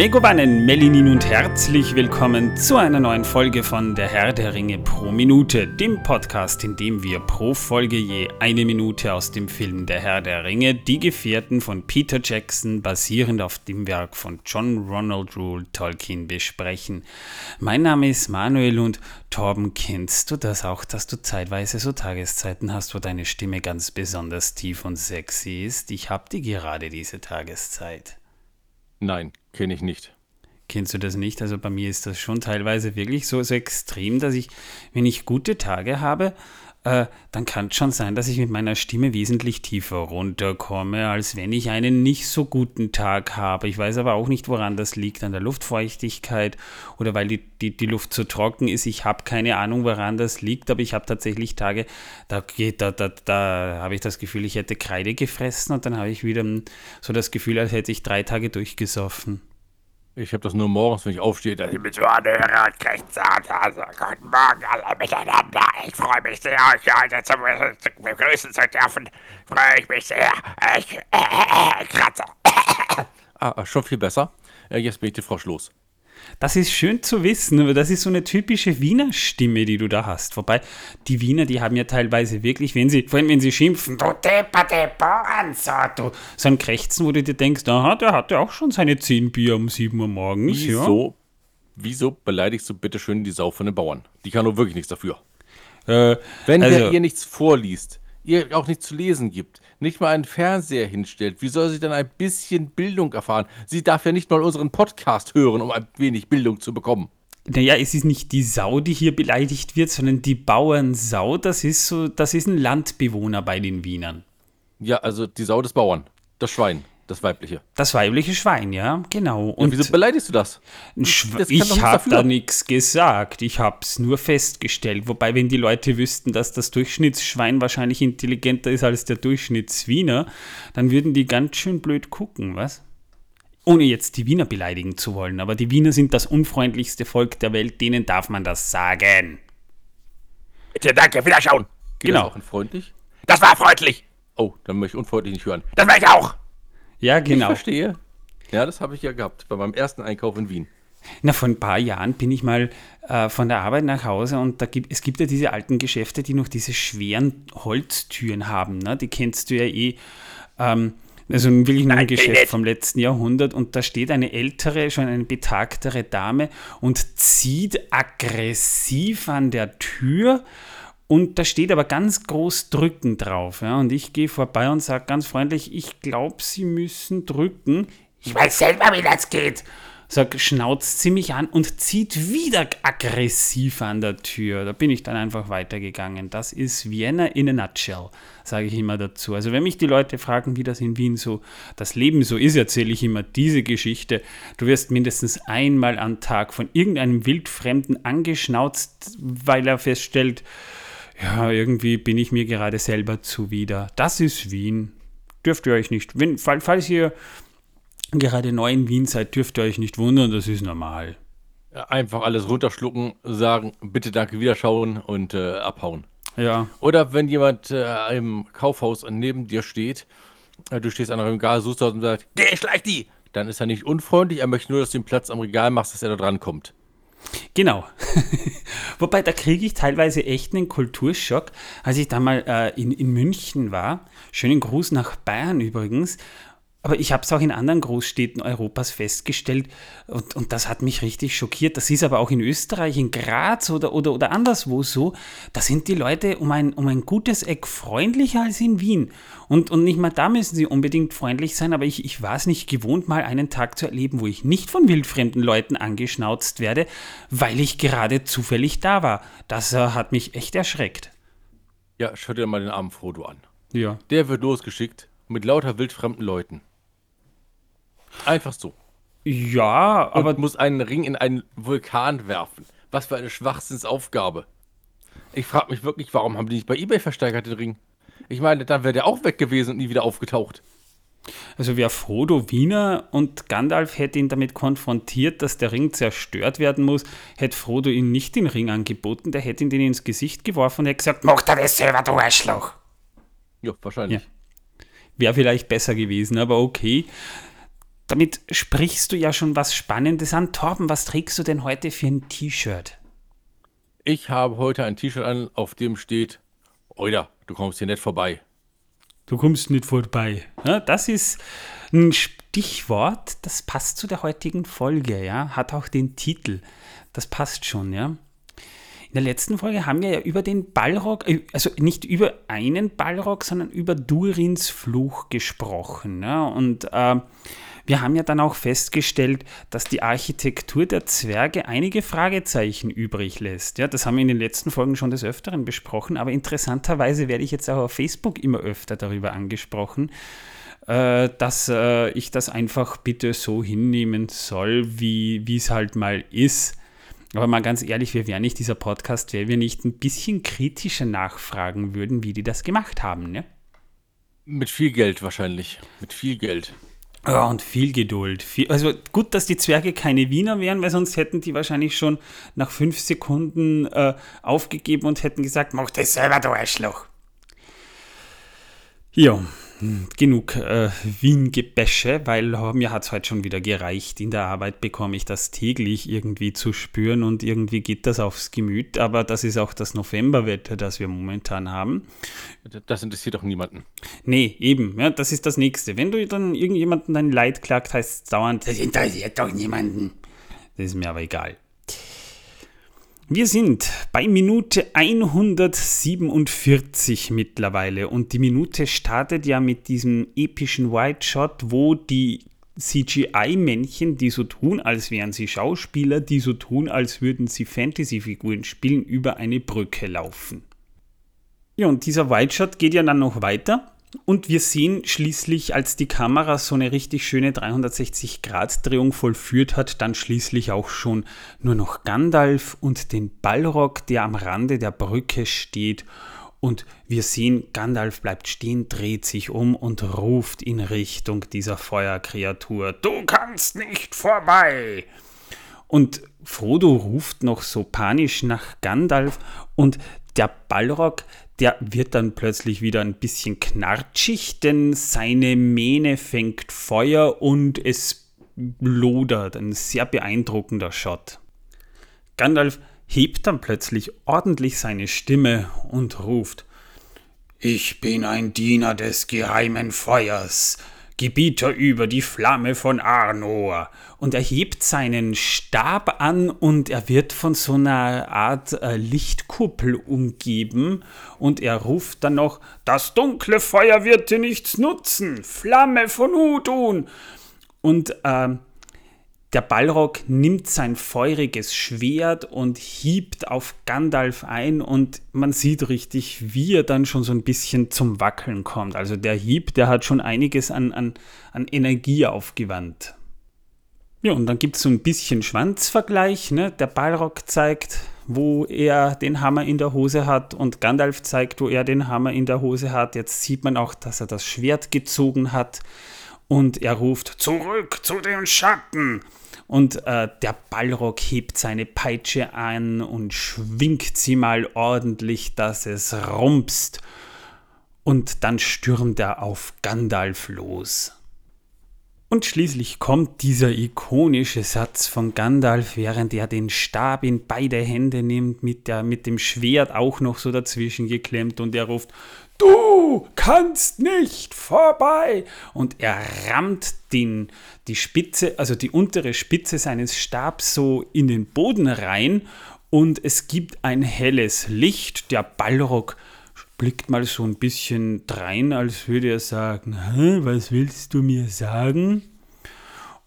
Megobannen, Melinin und herzlich willkommen zu einer neuen Folge von Der Herr der Ringe pro Minute, dem Podcast, in dem wir pro Folge je eine Minute aus dem Film Der Herr der Ringe, die Gefährten von Peter Jackson, basierend auf dem Werk von John Ronald Rule Tolkien, besprechen. Mein Name ist Manuel und Torben, kennst du das auch, dass du zeitweise so Tageszeiten hast, wo deine Stimme ganz besonders tief und sexy ist? Ich hab die gerade diese Tageszeit. Nein, kenne ich nicht. Kennst du das nicht? Also bei mir ist das schon teilweise wirklich so, so extrem, dass ich, wenn ich gute Tage habe, äh, dann kann es schon sein, dass ich mit meiner Stimme wesentlich tiefer runterkomme, als wenn ich einen nicht so guten Tag habe. Ich weiß aber auch nicht, woran das liegt, an der Luftfeuchtigkeit oder weil die, die, die Luft zu trocken ist. Ich habe keine Ahnung, woran das liegt, aber ich habe tatsächlich Tage, da, da, da, da habe ich das Gefühl, ich hätte Kreide gefressen und dann habe ich wieder so das Gefühl, als hätte ich drei Tage durchgesoffen. Ich habe das nur morgens, wenn ich aufstehe, dass ich mit so anhöre und krächze also guten Morgen alle miteinander. Ich freue mich sehr, euch heute zu, begrüßen zu dürfen. Freue ich mich sehr. Ich äh, äh, kratze. ah, schon viel besser. Jetzt bin ich die Frosch los. Das ist schön zu wissen, aber das ist so eine typische Wiener Stimme, die du da hast. Wobei, die Wiener, die haben ja teilweise wirklich, wenn sie, vor allem wenn sie schimpfen, du depperte Bohrenso, du, so ein Krächzen, wo du dir denkst, aha, der hatte auch schon seine 10 Bier um 7 Uhr morgens. Wieso, ja? wieso beleidigst du bitte schön die Sau von den Bauern? Die kann doch wirklich nichts dafür. Äh, wenn also, der ihr nichts vorliest, ihr auch nichts zu lesen gibt, nicht mal einen Fernseher hinstellt, wie soll sie denn ein bisschen Bildung erfahren? Sie darf ja nicht mal unseren Podcast hören, um ein wenig Bildung zu bekommen. Naja, es ist nicht die Sau, die hier beleidigt wird, sondern die Bauernsau. Das ist so, das ist ein Landbewohner bei den Wienern. Ja, also die Sau des Bauern, das Schwein. Das weibliche. Das weibliche Schwein, ja, genau. Und ja, wieso beleidigst du das? das ich habe da nichts gesagt. Ich habe es nur festgestellt. Wobei, wenn die Leute wüssten, dass das Durchschnittsschwein wahrscheinlich intelligenter ist als der Durchschnittswiener, dann würden die ganz schön blöd gucken, was? Ohne jetzt die Wiener beleidigen zu wollen. Aber die Wiener sind das unfreundlichste Volk der Welt. Denen darf man das sagen. Bitte, danke, wiederschauen. Geht genau. Das auch freundlich? Das war freundlich. Oh, dann möchte ich unfreundlich nicht hören. Das war ich auch. Ja, genau. Ich verstehe. Ja, das habe ich ja gehabt bei meinem ersten Einkauf in Wien. Na, vor ein paar Jahren bin ich mal äh, von der Arbeit nach Hause und da gibt, es gibt ja diese alten Geschäfte, die noch diese schweren Holztüren haben. Ne? Die kennst du ja eh. Ähm, also wirklich nur ein Geschäft vom letzten Jahrhundert und da steht eine ältere, schon eine betagtere Dame und zieht aggressiv an der Tür und da steht aber ganz groß drücken drauf. Ja? Und ich gehe vorbei und sage ganz freundlich, ich glaube, Sie müssen drücken. Ich weiß selber, wie das geht. Sag, schnauzt sie mich an und zieht wieder aggressiv an der Tür. Da bin ich dann einfach weitergegangen. Das ist Vienna in a nutshell, sage ich immer dazu. Also wenn mich die Leute fragen, wie das in Wien so das Leben so ist, erzähle ich immer diese Geschichte. Du wirst mindestens einmal am Tag von irgendeinem Wildfremden angeschnauzt, weil er feststellt, ja, irgendwie bin ich mir gerade selber zuwider. Das ist Wien. Dürft ihr euch nicht, wenn, falls ihr gerade neu in Wien seid, dürft ihr euch nicht wundern, das ist normal. Einfach alles runterschlucken, sagen, bitte danke, wiederschauen und äh, abhauen. Ja. Oder wenn jemand äh, im Kaufhaus neben dir steht, äh, du stehst an einem Regal, suchst und sagst, geh, schleich die! Dann ist er nicht unfreundlich, er möchte nur, dass du den Platz am Regal machst, dass er da dran kommt. Genau. Wobei, da kriege ich teilweise echt einen Kulturschock. Als ich da mal äh, in, in München war, schönen Gruß nach Bayern übrigens, aber ich habe es auch in anderen Großstädten Europas festgestellt und, und das hat mich richtig schockiert. Das ist aber auch in Österreich, in Graz oder, oder, oder anderswo so. Da sind die Leute um ein, um ein gutes Eck freundlicher als in Wien. Und, und nicht mal da müssen sie unbedingt freundlich sein, aber ich, ich war es nicht gewohnt, mal einen Tag zu erleben, wo ich nicht von wildfremden Leuten angeschnauzt werde, weil ich gerade zufällig da war. Das äh, hat mich echt erschreckt. Ja, schau dir mal den armen Frodo an. Ja. Der wird losgeschickt mit lauter wildfremden Leuten. Einfach so. Ja, und aber. muss einen Ring in einen Vulkan werfen. Was für eine Schwachsinnsaufgabe. Ich frage mich wirklich, warum haben die nicht bei eBay versteigert, den Ring? Ich meine, dann wäre der auch weg gewesen und nie wieder aufgetaucht. Also wäre Frodo Wiener und Gandalf hätte ihn damit konfrontiert, dass der Ring zerstört werden muss, hätte Frodo ihm nicht den Ring angeboten, der hätte ihn den ins Gesicht geworfen und hätte gesagt, mach dir das selber, du Arschloch. Ja, wahrscheinlich. Ja. Wäre vielleicht besser gewesen, aber okay damit sprichst du ja schon was Spannendes an. Torben, was trägst du denn heute für ein T-Shirt? Ich habe heute ein T-Shirt an, auf dem steht, Oida, du kommst hier nicht vorbei. Du kommst nicht vorbei. Ja, das ist ein Stichwort, das passt zu der heutigen Folge, ja. Hat auch den Titel. Das passt schon, ja. In der letzten Folge haben wir ja über den Ballrock, äh, also nicht über einen Ballrock, sondern über Durins Fluch gesprochen. Ja? Und äh, wir haben ja dann auch festgestellt, dass die Architektur der Zwerge einige Fragezeichen übrig lässt. Ja, das haben wir in den letzten Folgen schon des Öfteren besprochen, aber interessanterweise werde ich jetzt auch auf Facebook immer öfter darüber angesprochen, äh, dass äh, ich das einfach bitte so hinnehmen soll, wie es halt mal ist. Aber mal ganz ehrlich, wir wären nicht dieser Podcast, wenn wir nicht ein bisschen kritischer nachfragen würden, wie die das gemacht haben, ne? Mit viel Geld wahrscheinlich. Mit viel Geld. Ja, und viel Geduld. Also gut, dass die Zwerge keine Wiener wären, weil sonst hätten die wahrscheinlich schon nach fünf Sekunden äh, aufgegeben und hätten gesagt, mach das selber, du Arschloch. Ja, genug äh, Wien-Gebäsche, weil mir hat es heute schon wieder gereicht. In der Arbeit bekomme ich das täglich irgendwie zu spüren und irgendwie geht das aufs Gemüt. Aber das ist auch das Novemberwetter, das wir momentan haben. Das interessiert doch niemanden. Nee, eben. Ja, das ist das Nächste. Wenn du dann irgendjemanden dein Leid klagt, heißt es dauernd, das interessiert doch niemanden. Das ist mir aber egal. Wir sind bei Minute 147 mittlerweile und die Minute startet ja mit diesem epischen White Shot, wo die CGI-Männchen, die so tun, als wären sie Schauspieler, die so tun, als würden sie Fantasy-Figuren spielen, über eine Brücke laufen. Ja, und dieser White Shot geht ja dann noch weiter und wir sehen schließlich, als die Kamera so eine richtig schöne 360-Grad-Drehung vollführt hat, dann schließlich auch schon nur noch Gandalf und den Ballrock, der am Rande der Brücke steht. Und wir sehen, Gandalf bleibt stehen, dreht sich um und ruft in Richtung dieser Feuerkreatur: Du kannst nicht vorbei! Und Frodo ruft noch so panisch nach Gandalf und der Ballrock, der wird dann plötzlich wieder ein bisschen knarschig, denn seine Mähne fängt Feuer und es lodert. Ein sehr beeindruckender Shot. Gandalf hebt dann plötzlich ordentlich seine Stimme und ruft: Ich bin ein Diener des geheimen Feuers. Gebieter über die Flamme von Arnor. Und er hebt seinen Stab an und er wird von so einer Art äh, Lichtkuppel umgeben und er ruft dann noch, das dunkle Feuer wird dir nichts nutzen, Flamme von Hudun. Und äh, der Ballrock nimmt sein feuriges Schwert und hiebt auf Gandalf ein und man sieht richtig, wie er dann schon so ein bisschen zum Wackeln kommt. Also der Hieb, der hat schon einiges an, an, an Energie aufgewandt. Ja, und dann gibt es so ein bisschen Schwanzvergleich. Ne? Der Ballrock zeigt, wo er den Hammer in der Hose hat und Gandalf zeigt, wo er den Hammer in der Hose hat. Jetzt sieht man auch, dass er das Schwert gezogen hat und er ruft zurück zu den Schatten. Und äh, der Ballrock hebt seine Peitsche an und schwingt sie mal ordentlich, dass es rumpst. Und dann stürmt er auf Gandalf los. Und schließlich kommt dieser ikonische Satz von Gandalf, während er den Stab in beide Hände nimmt, mit, der, mit dem Schwert auch noch so dazwischen geklemmt und er ruft, Du kannst nicht vorbei! Und er rammt den, die Spitze, also die untere Spitze seines Stabs so in den Boden rein und es gibt ein helles Licht. Der Ballrock blickt mal so ein bisschen drein, als würde er sagen, was willst du mir sagen?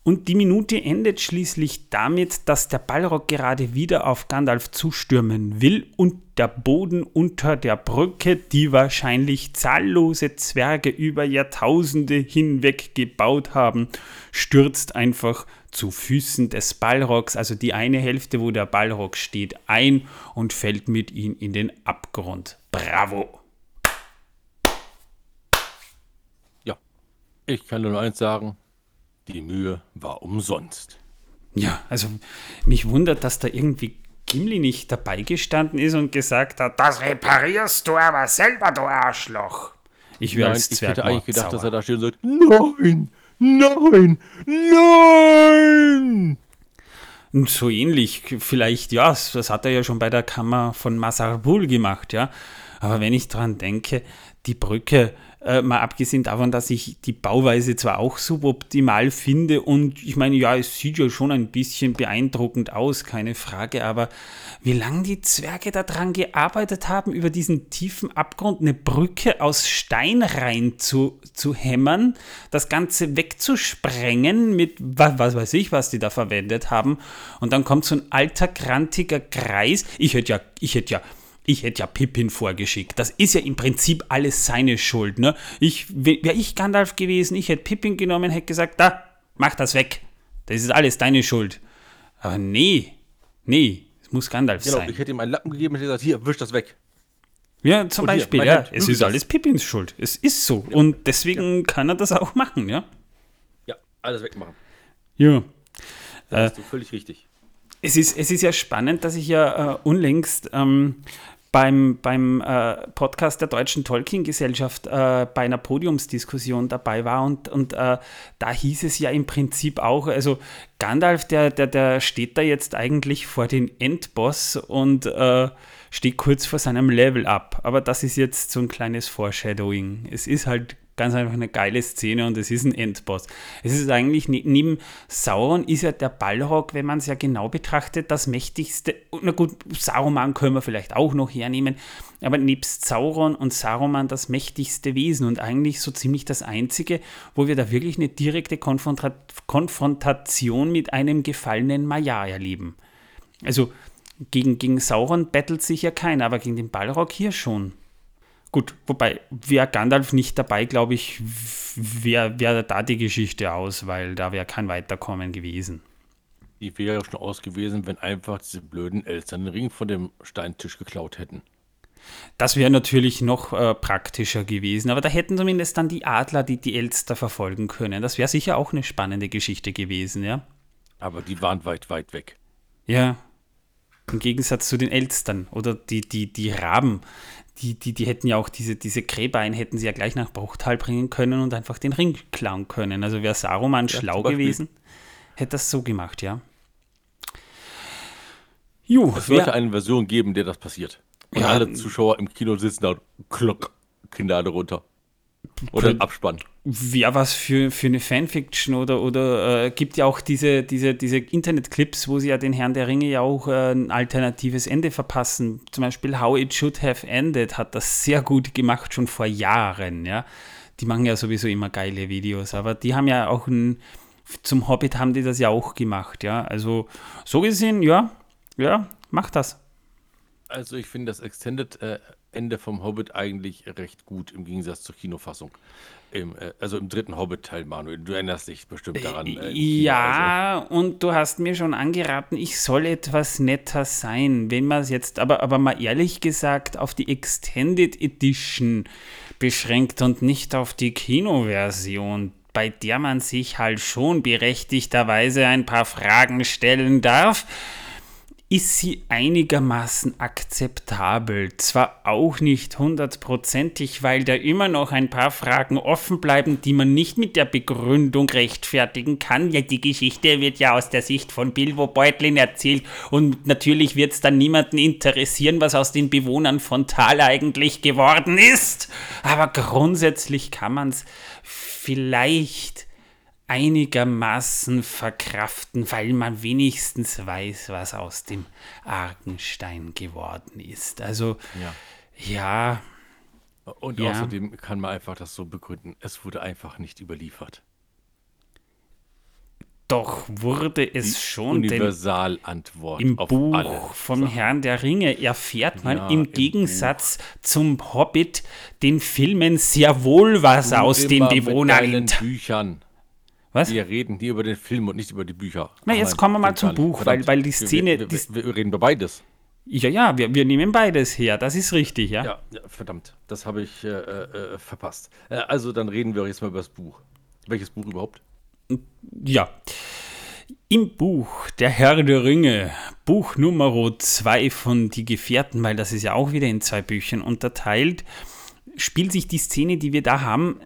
Und die Minute endet schließlich damit, dass der Ballrock gerade wieder auf Gandalf zustürmen will und der Boden unter der Brücke, die wahrscheinlich zahllose Zwerge über Jahrtausende hinweg gebaut haben, stürzt einfach zu Füßen des Ballrocks, also die eine Hälfte, wo der Ballrock steht, ein und fällt mit ihm in den Abgrund. Bravo! Ja, ich kann nur eins sagen, die Mühe war umsonst. Ja, also mich wundert, dass da irgendwie Gimli nicht dabei gestanden ist und gesagt hat, das reparierst du aber selber, du Arschloch. Ich wäre als Zwerg Ich hätte eigentlich gedacht, sauer. dass er da steht und sagt, nein, Nein! Nein! Und so ähnlich, vielleicht, ja, das hat er ja schon bei der Kammer von Masarbul gemacht, ja. Aber wenn ich dran denke, die Brücke äh, mal abgesehen davon, dass ich die Bauweise zwar auch suboptimal finde und ich meine, ja, es sieht ja schon ein bisschen beeindruckend aus, keine Frage, aber wie lange die Zwerge daran gearbeitet haben, über diesen tiefen Abgrund eine Brücke aus Stein rein zu, zu hämmern, das Ganze wegzusprengen mit was, was weiß ich, was die da verwendet haben und dann kommt so ein alter, grantiger Kreis. Ich hätte ja, ich hätte ja ich hätte ja Pippin vorgeschickt. Das ist ja im Prinzip alles seine Schuld. Ne? Ich, wäre ich Gandalf gewesen, ich hätte Pippin genommen, hätte gesagt, da, mach das weg. Das ist alles deine Schuld. Aber nee, nee, es muss Gandalf genau, sein. Ich hätte ihm einen Lappen gegeben und hätte gesagt, hier, wisch das weg. Ja, zum Und hier, Beispiel, mein ja. Hemd, Es ist das. alles Pippins Schuld. Es ist so. Und deswegen kann er das auch machen, ja. Ja, alles wegmachen. Ja. Da bist du völlig richtig. Es ist, es ist ja spannend, dass ich ja äh, unlängst ähm, beim, beim äh, Podcast der Deutschen Tolkien-Gesellschaft äh, bei einer Podiumsdiskussion dabei war und, und äh, da hieß es ja im Prinzip auch, also Gandalf, der, der, der steht da jetzt eigentlich vor den Endboss und äh, steht kurz vor seinem Level up. Aber das ist jetzt so ein kleines Foreshadowing. Es ist halt ganz einfach eine geile Szene und es ist ein Endboss. Es ist eigentlich, ne- neben Sauron ist ja der Balrog, wenn man es ja genau betrachtet, das mächtigste, na gut, Saruman können wir vielleicht auch noch hernehmen, aber nebst Sauron und Saruman das mächtigste Wesen und eigentlich so ziemlich das einzige, wo wir da wirklich eine direkte Konfronta Konfrontation mit einem gefallenen Maya erleben. Also gegen, gegen Sauron battelt sich ja keiner, aber gegen den Balrog hier schon. Gut, wobei, wäre Gandalf nicht dabei, glaube ich, wäre wär da die Geschichte aus, weil da wäre kein Weiterkommen gewesen. Die wäre ja schon aus gewesen, wenn einfach diese blöden Elstern den Ring von dem Steintisch geklaut hätten. Das wäre natürlich noch äh, praktischer gewesen, aber da hätten zumindest dann die Adler die, die Elster verfolgen können. Das wäre sicher auch eine spannende Geschichte gewesen, ja. Aber die waren weit, weit weg. Ja. Im Gegensatz zu den Elstern oder die, die, die Raben, die, die, die hätten ja auch diese, diese Kräbein hätten sie ja gleich nach Bruchtal bringen können und einfach den Ring klauen können. Also wäre Saruman schlau zum Beispiel. gewesen, hätte das so gemacht, ja. Ju, Es sollte eine Version geben, der das passiert. Und Ja. alle Zuschauer im Kino sitzen da und klock, Kinder runter. Oder ein Abspann. wär was für, für eine Fanfiction oder, oder äh, gibt ja auch diese, diese, diese Internetclips, wo sie ja den Herrn der Ringe ja auch äh, ein alternatives Ende verpassen. Zum Beispiel How It Should Have Ended hat das sehr gut gemacht, schon vor Jahren, ja. Die machen ja sowieso immer geile Videos, aber die haben ja auch ein, zum Hobbit haben die das ja auch gemacht, ja. Also so gesehen, ja, ja, macht das. Also ich finde das Extended äh, Ende vom Hobbit eigentlich recht gut im Gegensatz zur Kinofassung. Im, äh, also im dritten Hobbit-Teil, Manuel. Du erinnerst dich bestimmt daran. äh, im Kino, also. Ja, und du hast mir schon angeraten, ich soll etwas netter sein. Wenn man es jetzt, aber, aber mal ehrlich gesagt, auf die Extended Edition beschränkt und nicht auf die Kinoversion, bei der man sich halt schon berechtigterweise ein paar Fragen stellen darf, ist sie einigermaßen akzeptabel. Zwar auch nicht hundertprozentig, weil da immer noch ein paar Fragen offen bleiben, die man nicht mit der Begründung rechtfertigen kann. Ja, die Geschichte wird ja aus der Sicht von Bilbo Beutlin erzählt und natürlich wird es dann niemanden interessieren, was aus den Bewohnern von Tal eigentlich geworden ist. Aber grundsätzlich kann man es vielleicht einigermaßen verkraften, weil man wenigstens weiß, was aus dem Argenstein geworden ist. Also, Ja. ja, Und Ja. außerdem kann man einfach das so begründen. Es wurde einfach nicht überliefert. doch wurde es schon, denn Universalantwort im Buch alle vom. Herrn der Ringe erfährt man Ja, im im Gegensatz zum Hobbit den Filmen sehr wohl was Du aus den mit Bewohnern. Büchern. Was? Wir reden hier über den Film und nicht über die Bücher. Na, jetzt nein, kommen wir mal zum. Buch, weil- Verdammt. weil die Wir- Szene- Wir, die- wir, wir reden über beides. Ja, ja, wir, wir nehmen beides her, das ist richtig, ja. Ja, ja verdammt. Das habe ich äh, äh, verpasst. Äh, also, dann reden wir jetzt mal über das Buch. Welches Buch überhaupt? Ja. Im Buch Der Herr der Ringe, Buch Nummer 2 von Die Gefährten, weil das ist ja auch wieder in zwei Büchern unterteilt, spielt sich die Szene, die wir da haben,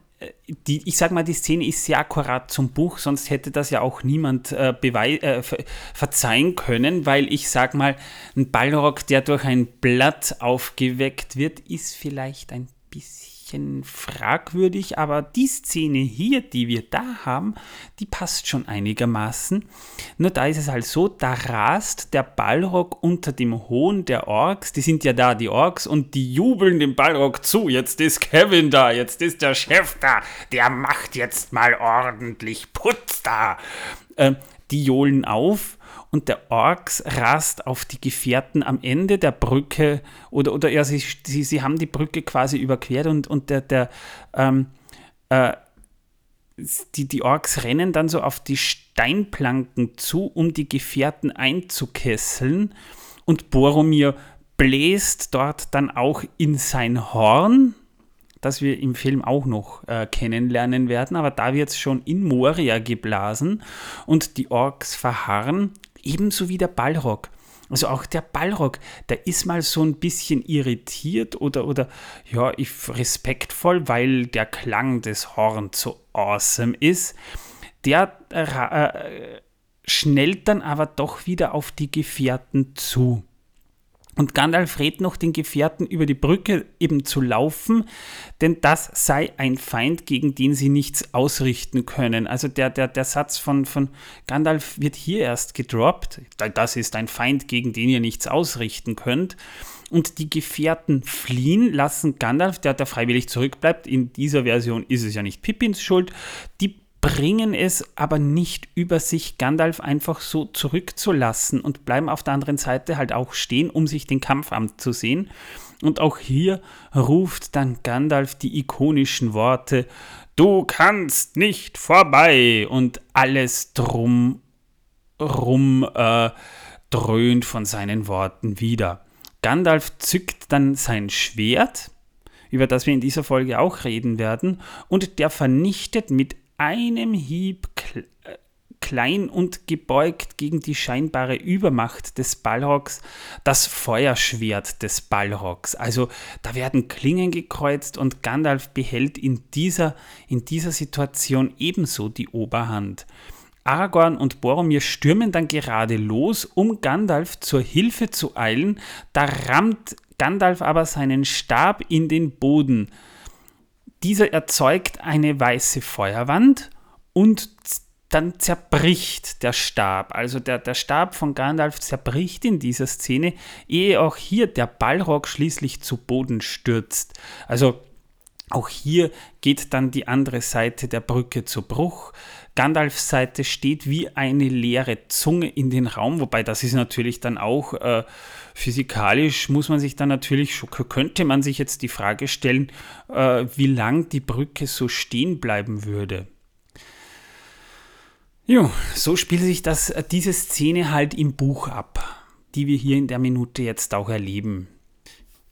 die, ich sag mal, die Szene ist sehr akkurat zum Buch, sonst hätte das ja auch niemand äh, äh, ver verzeihen können, weil ich sag mal, ein Ballrock, der durch ein Blatt aufgeweckt wird, ist vielleicht ein bisschen bisschen fragwürdig, aber die Szene hier, die wir da haben, die passt schon einigermaßen. Nur da ist es halt so, da rast der Ballrock unter dem Hohn der Orks, die sind ja da, die Orks, und die jubeln dem Ballrock zu. Jetzt ist Kevin da, jetzt ist der Chef da, der macht jetzt mal ordentlich Putz da. Äh, die johlen auf und der Orks rast auf die Gefährten am Ende der Brücke oder, oder ja, sie, sie, sie haben die Brücke quasi überquert und, und der, der ähm, äh, die, die Orks rennen dann so auf die Steinplanken zu, um die Gefährten einzukesseln und Boromir bläst dort dann auch in sein Horn, das wir im Film auch noch äh, kennenlernen werden, aber da wird es schon in Moria geblasen und die Orks verharren Ebenso wie der Ballrock. Also auch der Ballrock, der ist mal so ein bisschen irritiert oder, oder ja, ich, respektvoll, weil der Klang des Horns so awesome ist. Der äh, äh schnellt dann aber doch wieder auf die Gefährten zu. Und Gandalf rät noch den Gefährten über die Brücke eben zu laufen, denn das sei ein Feind, gegen den sie nichts ausrichten können. Also der, der, der Satz von, von Gandalf wird hier erst gedroppt. Das ist ein Feind, gegen den ihr nichts ausrichten könnt. Und die Gefährten fliehen, lassen Gandalf, der da freiwillig zurückbleibt, in dieser Version ist es ja nicht Pippins Schuld, die bringen es aber nicht über sich, Gandalf einfach so zurückzulassen und bleiben auf der anderen Seite halt auch stehen, um sich den Kampf anzusehen. Und auch hier ruft dann Gandalf die ikonischen Worte, du kannst nicht vorbei und alles drum rum äh, dröhnt von seinen Worten wieder. Gandalf zückt dann sein Schwert, über das wir in dieser Folge auch reden werden, und der vernichtet mit einem Hieb äh, klein und gebeugt gegen die scheinbare Übermacht des Balrogs das Feuerschwert des Balrogs. Also da werden Klingen gekreuzt und Gandalf behält in dieser, in dieser Situation ebenso die Oberhand. Aragorn und Boromir stürmen dann gerade los, um Gandalf zur Hilfe zu eilen. Da rammt Gandalf aber seinen Stab in den Boden. Dieser erzeugt eine weiße Feuerwand und dann zerbricht der Stab. Also der, der Stab von Gandalf zerbricht in dieser Szene, ehe auch hier der Ballrock schließlich zu Boden stürzt. Also auch hier geht dann die andere Seite der Brücke zu Bruch. Gandalfs Seite steht wie eine leere Zunge in den Raum, wobei das ist natürlich dann auch äh, physikalisch, muss man sich dann natürlich, könnte man sich jetzt die Frage stellen, äh, wie lang die Brücke so stehen bleiben würde. Jo, so spielt sich das, äh, diese Szene halt im Buch ab, die wir hier in der Minute jetzt auch erleben.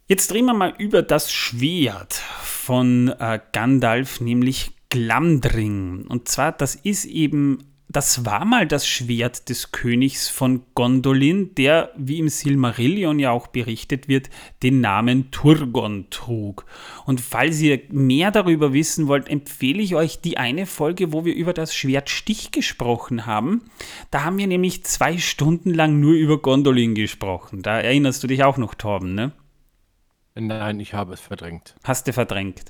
Jetzt drehen wir mal über das Schwert von äh, Gandalf, nämlich Glamdring. Und zwar, das ist eben, das war mal das Schwert des Königs von Gondolin, der, wie im Silmarillion ja auch berichtet wird, den Namen Turgon trug. Und falls ihr mehr darüber wissen wollt, empfehle ich euch die eine Folge, wo wir über das Schwert Stich gesprochen haben. Da haben wir nämlich zwei Stunden lang nur über Gondolin gesprochen. Da erinnerst du dich auch noch, Torben, ne? Nein, ich habe es verdrängt. Hast du verdrängt.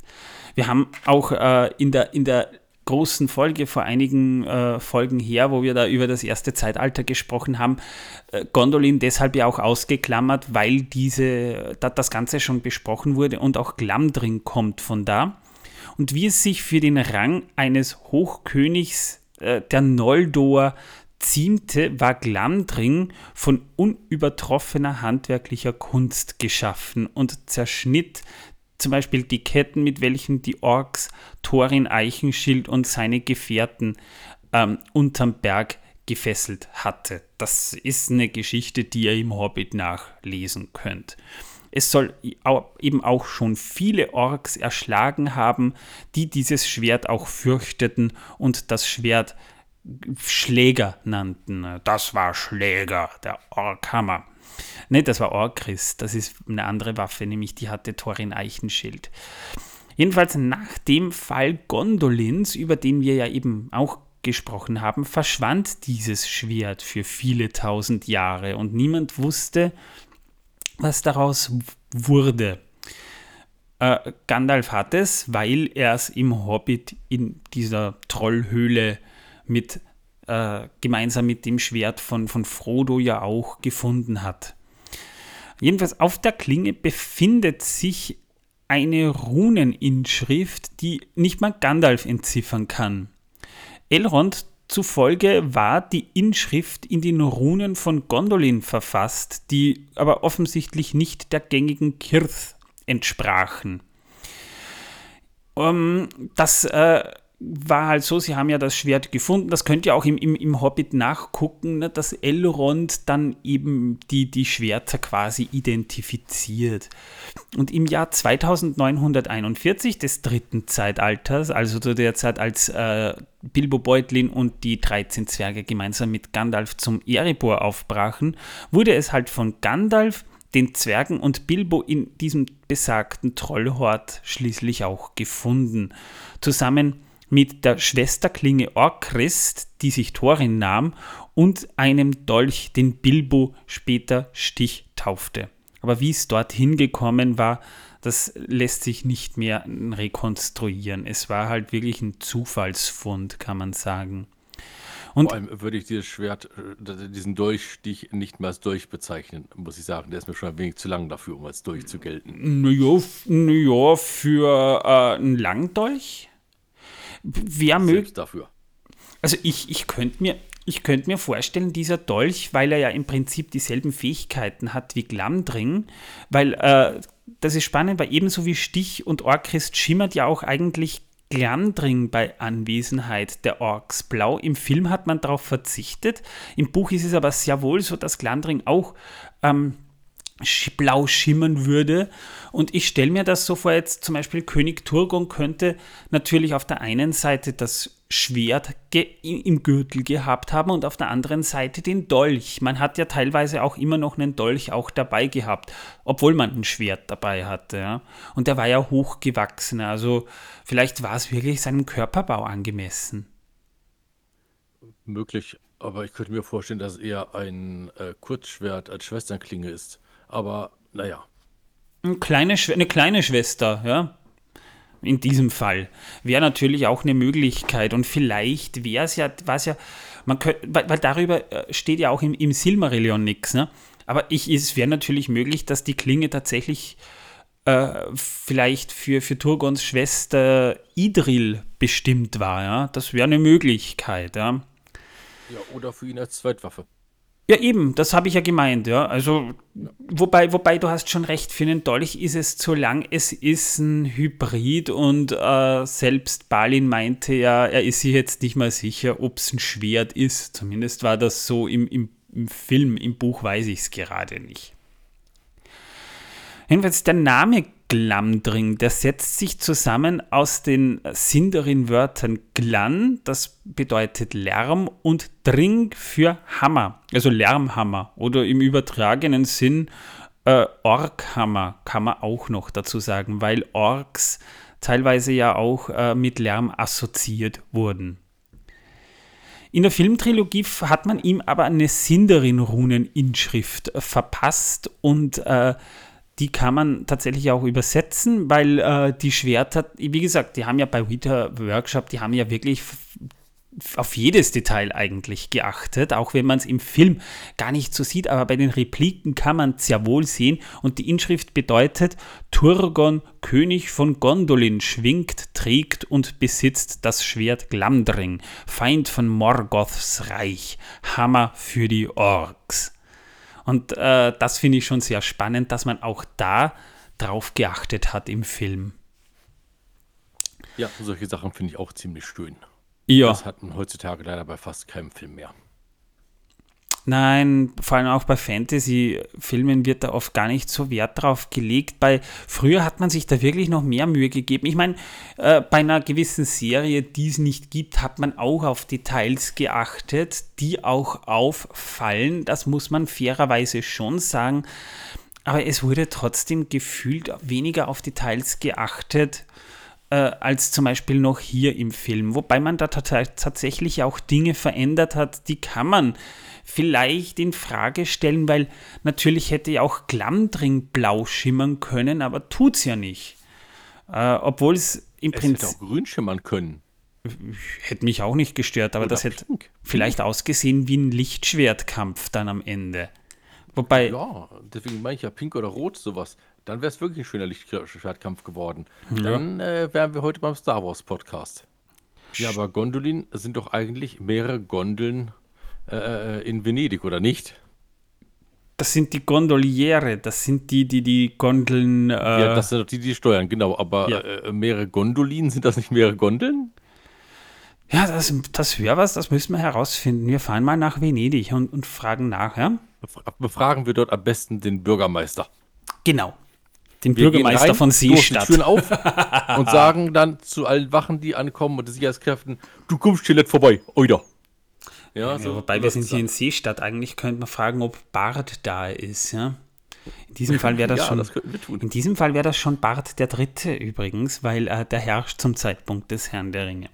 Wir haben auch äh, in, der, in der großen Folge vor einigen äh, Folgen her, wo wir da über das erste Zeitalter gesprochen haben, äh, Gondolin deshalb ja auch ausgeklammert, weil diese, da, das Ganze schon besprochen wurde und auch Glamdring kommt von da. Und wie es sich für den Rang eines Hochkönigs äh, der Noldor ziemte, war Glamdring von unübertroffener handwerklicher Kunst geschaffen und zerschnitt zum Beispiel die Ketten, mit welchen die Orks Thorin Eichenschild und seine Gefährten ähm, unterm Berg gefesselt hatte. Das ist eine Geschichte, die ihr im Hobbit nachlesen könnt. Es soll eben auch schon viele Orks erschlagen haben, die dieses Schwert auch fürchteten und das Schwert Schläger nannten. Das war Schläger, der Orkhammer. Ne, das war Orkris, das ist eine andere Waffe, nämlich die hatte Thorin Eichenschild. Jedenfalls nach dem Fall Gondolins, über den wir ja eben auch gesprochen haben, verschwand dieses Schwert für viele tausend Jahre und niemand wusste, was daraus wurde. Äh, Gandalf hat es, weil er es im Hobbit in dieser Trollhöhle mit äh, gemeinsam mit dem Schwert von, von Frodo ja auch gefunden hat. Jedenfalls auf der Klinge befindet sich eine Runeninschrift, die nicht mal Gandalf entziffern kann. Elrond zufolge war die Inschrift in den Runen von Gondolin verfasst, die aber offensichtlich nicht der gängigen Kirth entsprachen. Um, ähm, das äh, war halt so, sie haben ja das Schwert gefunden, das könnt ihr auch im, im, im Hobbit nachgucken, ne, dass Elrond dann eben die, die Schwerter quasi identifiziert. Und im Jahr 2941 des dritten Zeitalters, also zu der Zeit, als äh, Bilbo Beutlin und die 13 Zwerge gemeinsam mit Gandalf zum Erebor aufbrachen, wurde es halt von Gandalf, den Zwergen und Bilbo in diesem besagten Trollhort schließlich auch gefunden. Zusammen mit der Schwesterklinge Orkrist, die sich Thorin nahm, und einem Dolch, den Bilbo später Stich taufte. Aber wie es dorthin gekommen war, das lässt sich nicht mehr rekonstruieren. Es war halt wirklich ein Zufallsfund, kann man sagen. Und Vor allem würde ich dieses Schwert, äh, diesen Dolchstich nicht mehr als Dolch bezeichnen, muss ich sagen. Der ist mir schon ein wenig zu lang dafür, um als Dolch zu gelten. Naja, naja für äh, einen Langdolch? Wer möge. dafür. Also ich, ich könnte mir, ich könnte mir vorstellen, dieser Dolch, weil er ja im Prinzip dieselben Fähigkeiten hat wie Glamdring, weil äh, das ist spannend, weil ebenso wie Stich und Orchrist schimmert ja auch eigentlich Glamdring bei Anwesenheit der Orks blau. Im Film hat man darauf verzichtet. Im Buch ist es aber sehr wohl so, dass Glamdring auch ähm, blau schimmern würde. Und ich stelle mir das so vor, jetzt zum Beispiel König Turgon könnte natürlich auf der einen Seite das Schwert im Gürtel gehabt haben und auf der anderen Seite den Dolch. Man hat ja teilweise auch immer noch einen Dolch auch dabei gehabt, obwohl man ein Schwert dabei hatte. Ja. Und der war ja hochgewachsen, also vielleicht war es wirklich seinem Körperbau angemessen. Möglich, aber ich könnte mir vorstellen, dass eher ein äh, Kurzschwert als Schwesternklinge ist. Aber naja. Eine kleine, eine kleine Schwester, ja. In diesem Fall. Wäre natürlich auch eine Möglichkeit. Und vielleicht wäre es ja, was ja, man könnte, weil, weil, darüber äh, steht ja auch im, im Silmarillion nichts, ne? Aber ich, es wäre natürlich möglich, dass die Klinge tatsächlich äh, vielleicht für, für Turgons Schwester Idril bestimmt war, ja. Das wäre eine Möglichkeit, ja. Ja, oder für ihn als Zweitwaffe. Ja, eben, das habe ich ja gemeint, ja. Also, wobei, wobei du hast schon recht, für einen Dolch ist es zu lang. Es ist ein Hybrid und äh, selbst Balin meinte ja, er ist sich jetzt nicht mal sicher, ob es ein Schwert ist. Zumindest war das so im, im, im Film, im Buch weiß ich es gerade nicht. Jedenfalls der Name Glamdring, der setzt sich zusammen aus den Sindarin-Wörtern Glan, das bedeutet Lärm, und Dring für Hammer, also Lärmhammer oder im übertragenen Sinn äh, Orkhammer kann man auch noch dazu sagen, weil Orks teilweise ja auch äh, mit Lärm assoziiert wurden. In der Filmtrilogie hat man ihm aber eine Sindarin-Runen-Inschrift verpasst und äh, die kann man tatsächlich auch übersetzen, weil äh, die Schwerter, wie gesagt, die haben ja bei Weta Workshop, die haben ja wirklich auf jedes Detail eigentlich geachtet, auch wenn man es im Film gar nicht so sieht, aber bei den Repliken kann man es sehr wohl sehen und die Inschrift bedeutet, Turgon, König von Gondolin, schwingt, trägt und besitzt das Schwert Glamdring, Feind von Morgoths Reich, Hammer für die Orks. Und äh, das finde ich schon sehr spannend, dass man auch da drauf geachtet hat im Film. Ja, solche Sachen finde ich auch ziemlich schön. Ja. Das hat man heutzutage leider bei fast keinem Film mehr. Nein, vor allem auch bei Fantasy-Filmen wird da oft gar nicht so Wert drauf gelegt. Bei früher hat man sich da wirklich noch mehr Mühe gegeben. Ich meine, äh, bei einer gewissen Serie, die es nicht gibt, hat man auch auf Details geachtet, die auch auffallen. Das muss man fairerweise schon sagen. Aber es wurde trotzdem gefühlt weniger auf Details geachtet äh, als zum Beispiel noch hier im Film. Wobei man da tatsächlich auch Dinge verändert hat, die kann man vielleicht in Frage stellen, weil natürlich hätte ja auch Glamdring blau schimmern können, aber tut's ja nicht. Äh, Obwohl es im Es Prinzip hätte auch grün schimmern können. hätte mich auch nicht gestört, aber Oder das hätte pink. vielleicht ausgesehen wie ein Lichtschwertkampf dann am Ende. Wobei, Ja, deswegen meine ich ja pink oder rot, sowas. Dann wäre es wirklich ein schöner Lichtschwertkampf geworden. Dann äh, wären wir heute beim Star Wars Podcast. Ja, aber Gondolin sind doch eigentlich mehrere Gondeln äh, in Venedig, oder nicht? das sind die Gondoliere, das sind die, die die Gondeln. Äh, Ja, das sind doch die, die steuern, genau. Aber Ja. äh, mehrere Gondolin, sind das nicht mehrere Gondeln? ja, das, das wäre was, das müssen wir herausfinden. Wir fahren mal nach Venedig und, und fragen nach, ja? Befra- Befragen wir dort am besten den Bürgermeister. Genau. Den Wir Bürgermeister rein, von stoßen die Seestadt. Türen auf und sagen dann zu allen Wachen, die ankommen und den Sicherheitskräften, du kommst hier nicht vorbei, oida. Ja, Ja, wobei wir sind hier in Seestadt. Eigentlich könnte man fragen, ob Bart da ist, ja? In diesem Fall wäre das ja, schon. das. In diesem Fall wäre das schon Bart der Dritte übrigens, weil äh, der herrscht zum Zeitpunkt des Herrn der Ringe.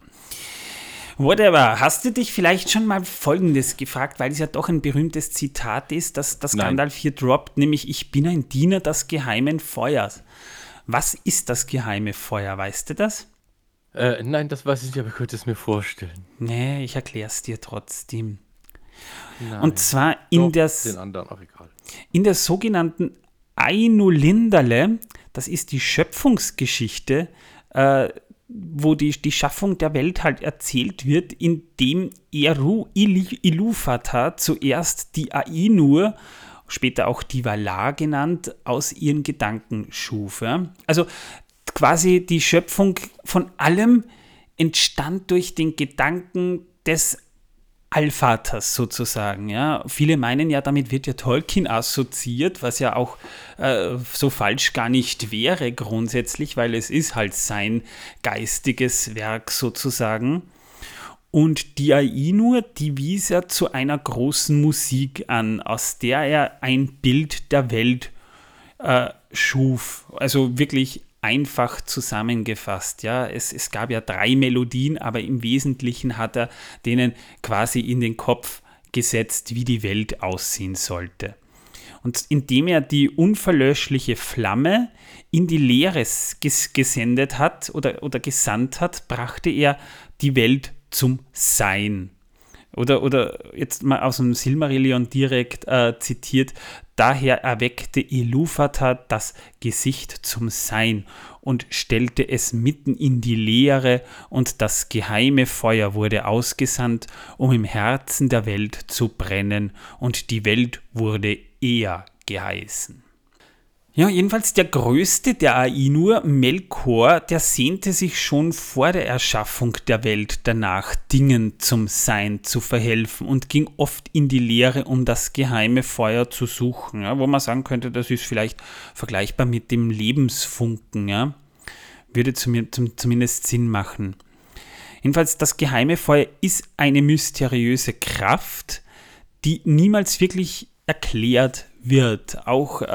Whatever. Hast du dich vielleicht schon mal Folgendes gefragt, weil es ja doch ein berühmtes Zitat ist, das, das Nein. Gandalf hier droppt, nämlich Ich bin ein Diener des geheimen Feuers. Was ist das geheime Feuer, weißt du das? Äh, nein, das weiß ich nicht, aber ich könnte es mir vorstellen. Nee, ich erkläre es dir trotzdem. Nein. Und zwar in, Doch, den anderen, in der sogenannten Ainulindale, das ist die Schöpfungsgeschichte, äh, wo die, die Schaffung der Welt halt erzählt wird, indem Eru Ilúvatar zuerst die Ainur, später auch die Valar genannt, aus ihren Gedanken schuf. Ja? Also quasi die Schöpfung von allem entstand durch den Gedanken des Allvaters sozusagen. Ja. Viele meinen ja, damit wird ja Tolkien assoziiert, was ja auch äh, so falsch gar nicht wäre grundsätzlich, weil es ist halt sein geistiges Werk sozusagen. Und die Ainur, die wies er zu einer großen Musik an, aus der er ein Bild der Welt äh, schuf. Also wirklich einfach zusammengefasst. Ja, es, es gab ja drei Melodien, aber im Wesentlichen hat er denen quasi in den Kopf gesetzt, wie die Welt aussehen sollte. Und indem er die unverlöschliche Flamme in die Leere ges gesendet hat oder, oder gesandt hat, brachte er die Welt zum Sein. Oder, oder jetzt mal aus dem Silmarillion direkt äh, zitiert, daher erweckte Ilúvatar das Gesicht zum Sein und stellte es mitten in die Leere und das geheime Feuer wurde ausgesandt, um im Herzen der Welt zu brennen und die Welt wurde eher geheißen. Ja, jedenfalls der größte der Ainur, Melkor, der sehnte sich schon vor der Erschaffung der Welt danach, Dingen zum Sein zu verhelfen und ging oft in die Leere, um das geheime Feuer zu suchen. Ja, wo man sagen könnte, das ist vielleicht vergleichbar mit dem Lebensfunken. Ja? Würde zum, zum, zumindest Sinn machen. Jedenfalls, das geheime Feuer ist eine mysteriöse Kraft, die niemals wirklich erklärt wird, auch äh,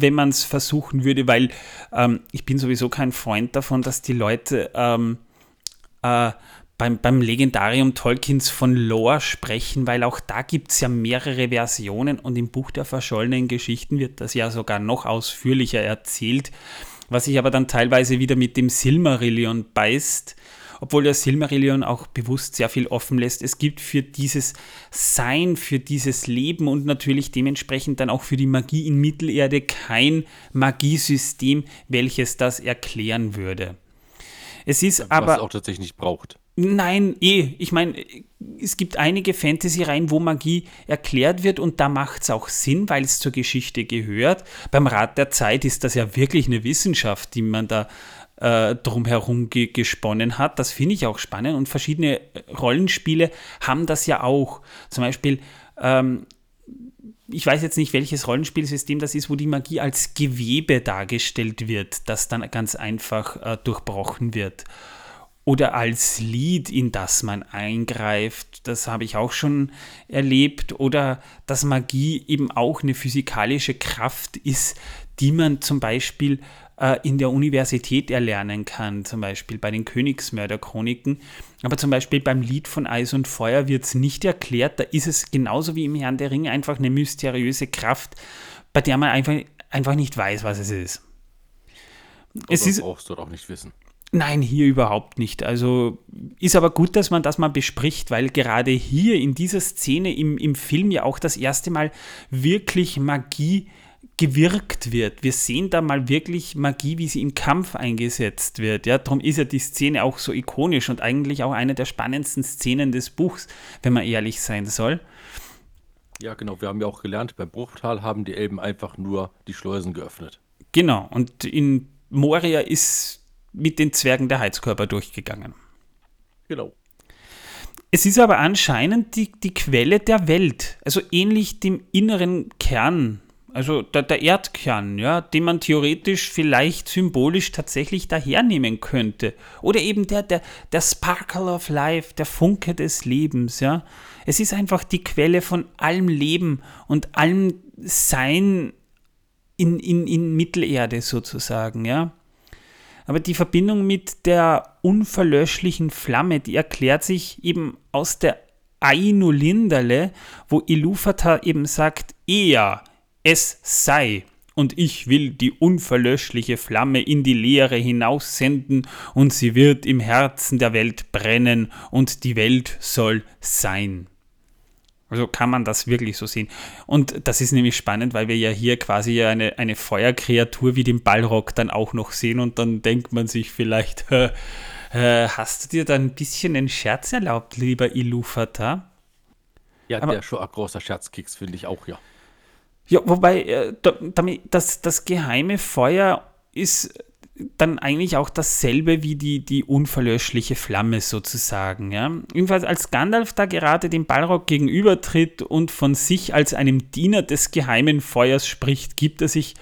wenn man es versuchen würde, weil ähm, ich bin sowieso kein Freund davon, dass die Leute ähm, äh, beim, beim Legendarium Tolkiens von Lore sprechen, weil auch da gibt es ja mehrere Versionen und im Buch der verschollenen Geschichten wird das ja sogar noch ausführlicher erzählt, was sich aber dann teilweise wieder mit dem Silmarillion beißt obwohl der Silmarillion auch bewusst sehr viel offen lässt. Es gibt für dieses Sein, für dieses Leben und natürlich dementsprechend dann auch für die Magie in Mittelerde kein Magiesystem, welches das erklären würde. Es ist Was aber es auch tatsächlich nicht braucht. Nein, eh. Ich meine, es gibt einige Fantasy-Reihen, wo Magie erklärt wird und da macht es auch Sinn, weil es zur Geschichte gehört. Beim Rat der Zeit ist das ja wirklich eine Wissenschaft, die man da äh, drumherum ge gesponnen hat. Das finde ich auch spannend und verschiedene Rollenspiele haben das ja auch. Zum Beispiel, ähm, ich weiß jetzt nicht, welches Rollenspielsystem das ist, wo die Magie als Gewebe dargestellt wird, das dann ganz einfach äh, durchbrochen wird oder als Lied, in das man eingreift. Das habe ich auch schon erlebt. Oder dass Magie eben auch eine physikalische Kraft ist, die man zum Beispiel äh, in der Universität erlernen kann, zum Beispiel bei den Königsmörderchroniken. Aber zum Beispiel beim Lied von Eis und Feuer wird es nicht erklärt. Da ist es genauso wie im Herrn der Ringe einfach eine mysteriöse Kraft, bei der man einfach, einfach nicht weiß, was es ist. Es ist brauchst du auch nicht wissen. Nein, hier überhaupt nicht. Also ist aber gut, dass man das mal bespricht, weil gerade hier in dieser Szene im, im Film ja auch das erste Mal wirklich Magie gewirkt wird. Wir sehen da mal wirklich Magie, wie sie im Kampf eingesetzt wird. Ja, darum ist ja die Szene auch so ikonisch und eigentlich auch eine der spannendsten Szenen des Buchs, wenn man ehrlich sein soll. Ja, genau. Wir haben ja auch gelernt, beim Bruchtal haben die Elben einfach nur die Schleusen geöffnet. Genau. Und in Moria ist mit den Zwergen der Heizkörper durchgegangen. Genau. Es ist aber anscheinend die, die Quelle der Welt, also ähnlich dem inneren Kern, also der, der Erdkern, ja, den man theoretisch vielleicht symbolisch tatsächlich dahernehmen könnte. Oder eben der, der, der Sparkle of Life, der Funke des Lebens, ja. Es ist einfach die Quelle von allem Leben und allem Sein in, in, in Mittelerde sozusagen, ja. Aber die Verbindung mit der unverlöschlichen Flamme, die erklärt sich eben aus der Ainu Linderle, wo Ilúvatar eben sagt, eher es sei und ich will die unverlöschliche Flamme in die Leere hinaussenden und sie wird im Herzen der Welt brennen und die Welt soll sein. Also kann man das wirklich so sehen. Und das ist nämlich spannend, weil wir ja hier quasi eine, eine Feuerkreatur wie den Ballrock dann auch noch sehen und dann denkt man sich vielleicht, äh, äh, hast du dir da ein bisschen einen Scherz erlaubt, lieber Ilufata? Ja, Aber, der schon ein großer Scherzkeks, finde ich auch, ja. Ja, wobei äh, das, das geheime Feuer ist dann eigentlich auch dasselbe wie die, die unverlöschliche Flamme sozusagen. Ja? Jedenfalls als Gandalf da gerade dem Balrog gegenübertritt und von sich als einem Diener des geheimen Feuers spricht, gibt er sich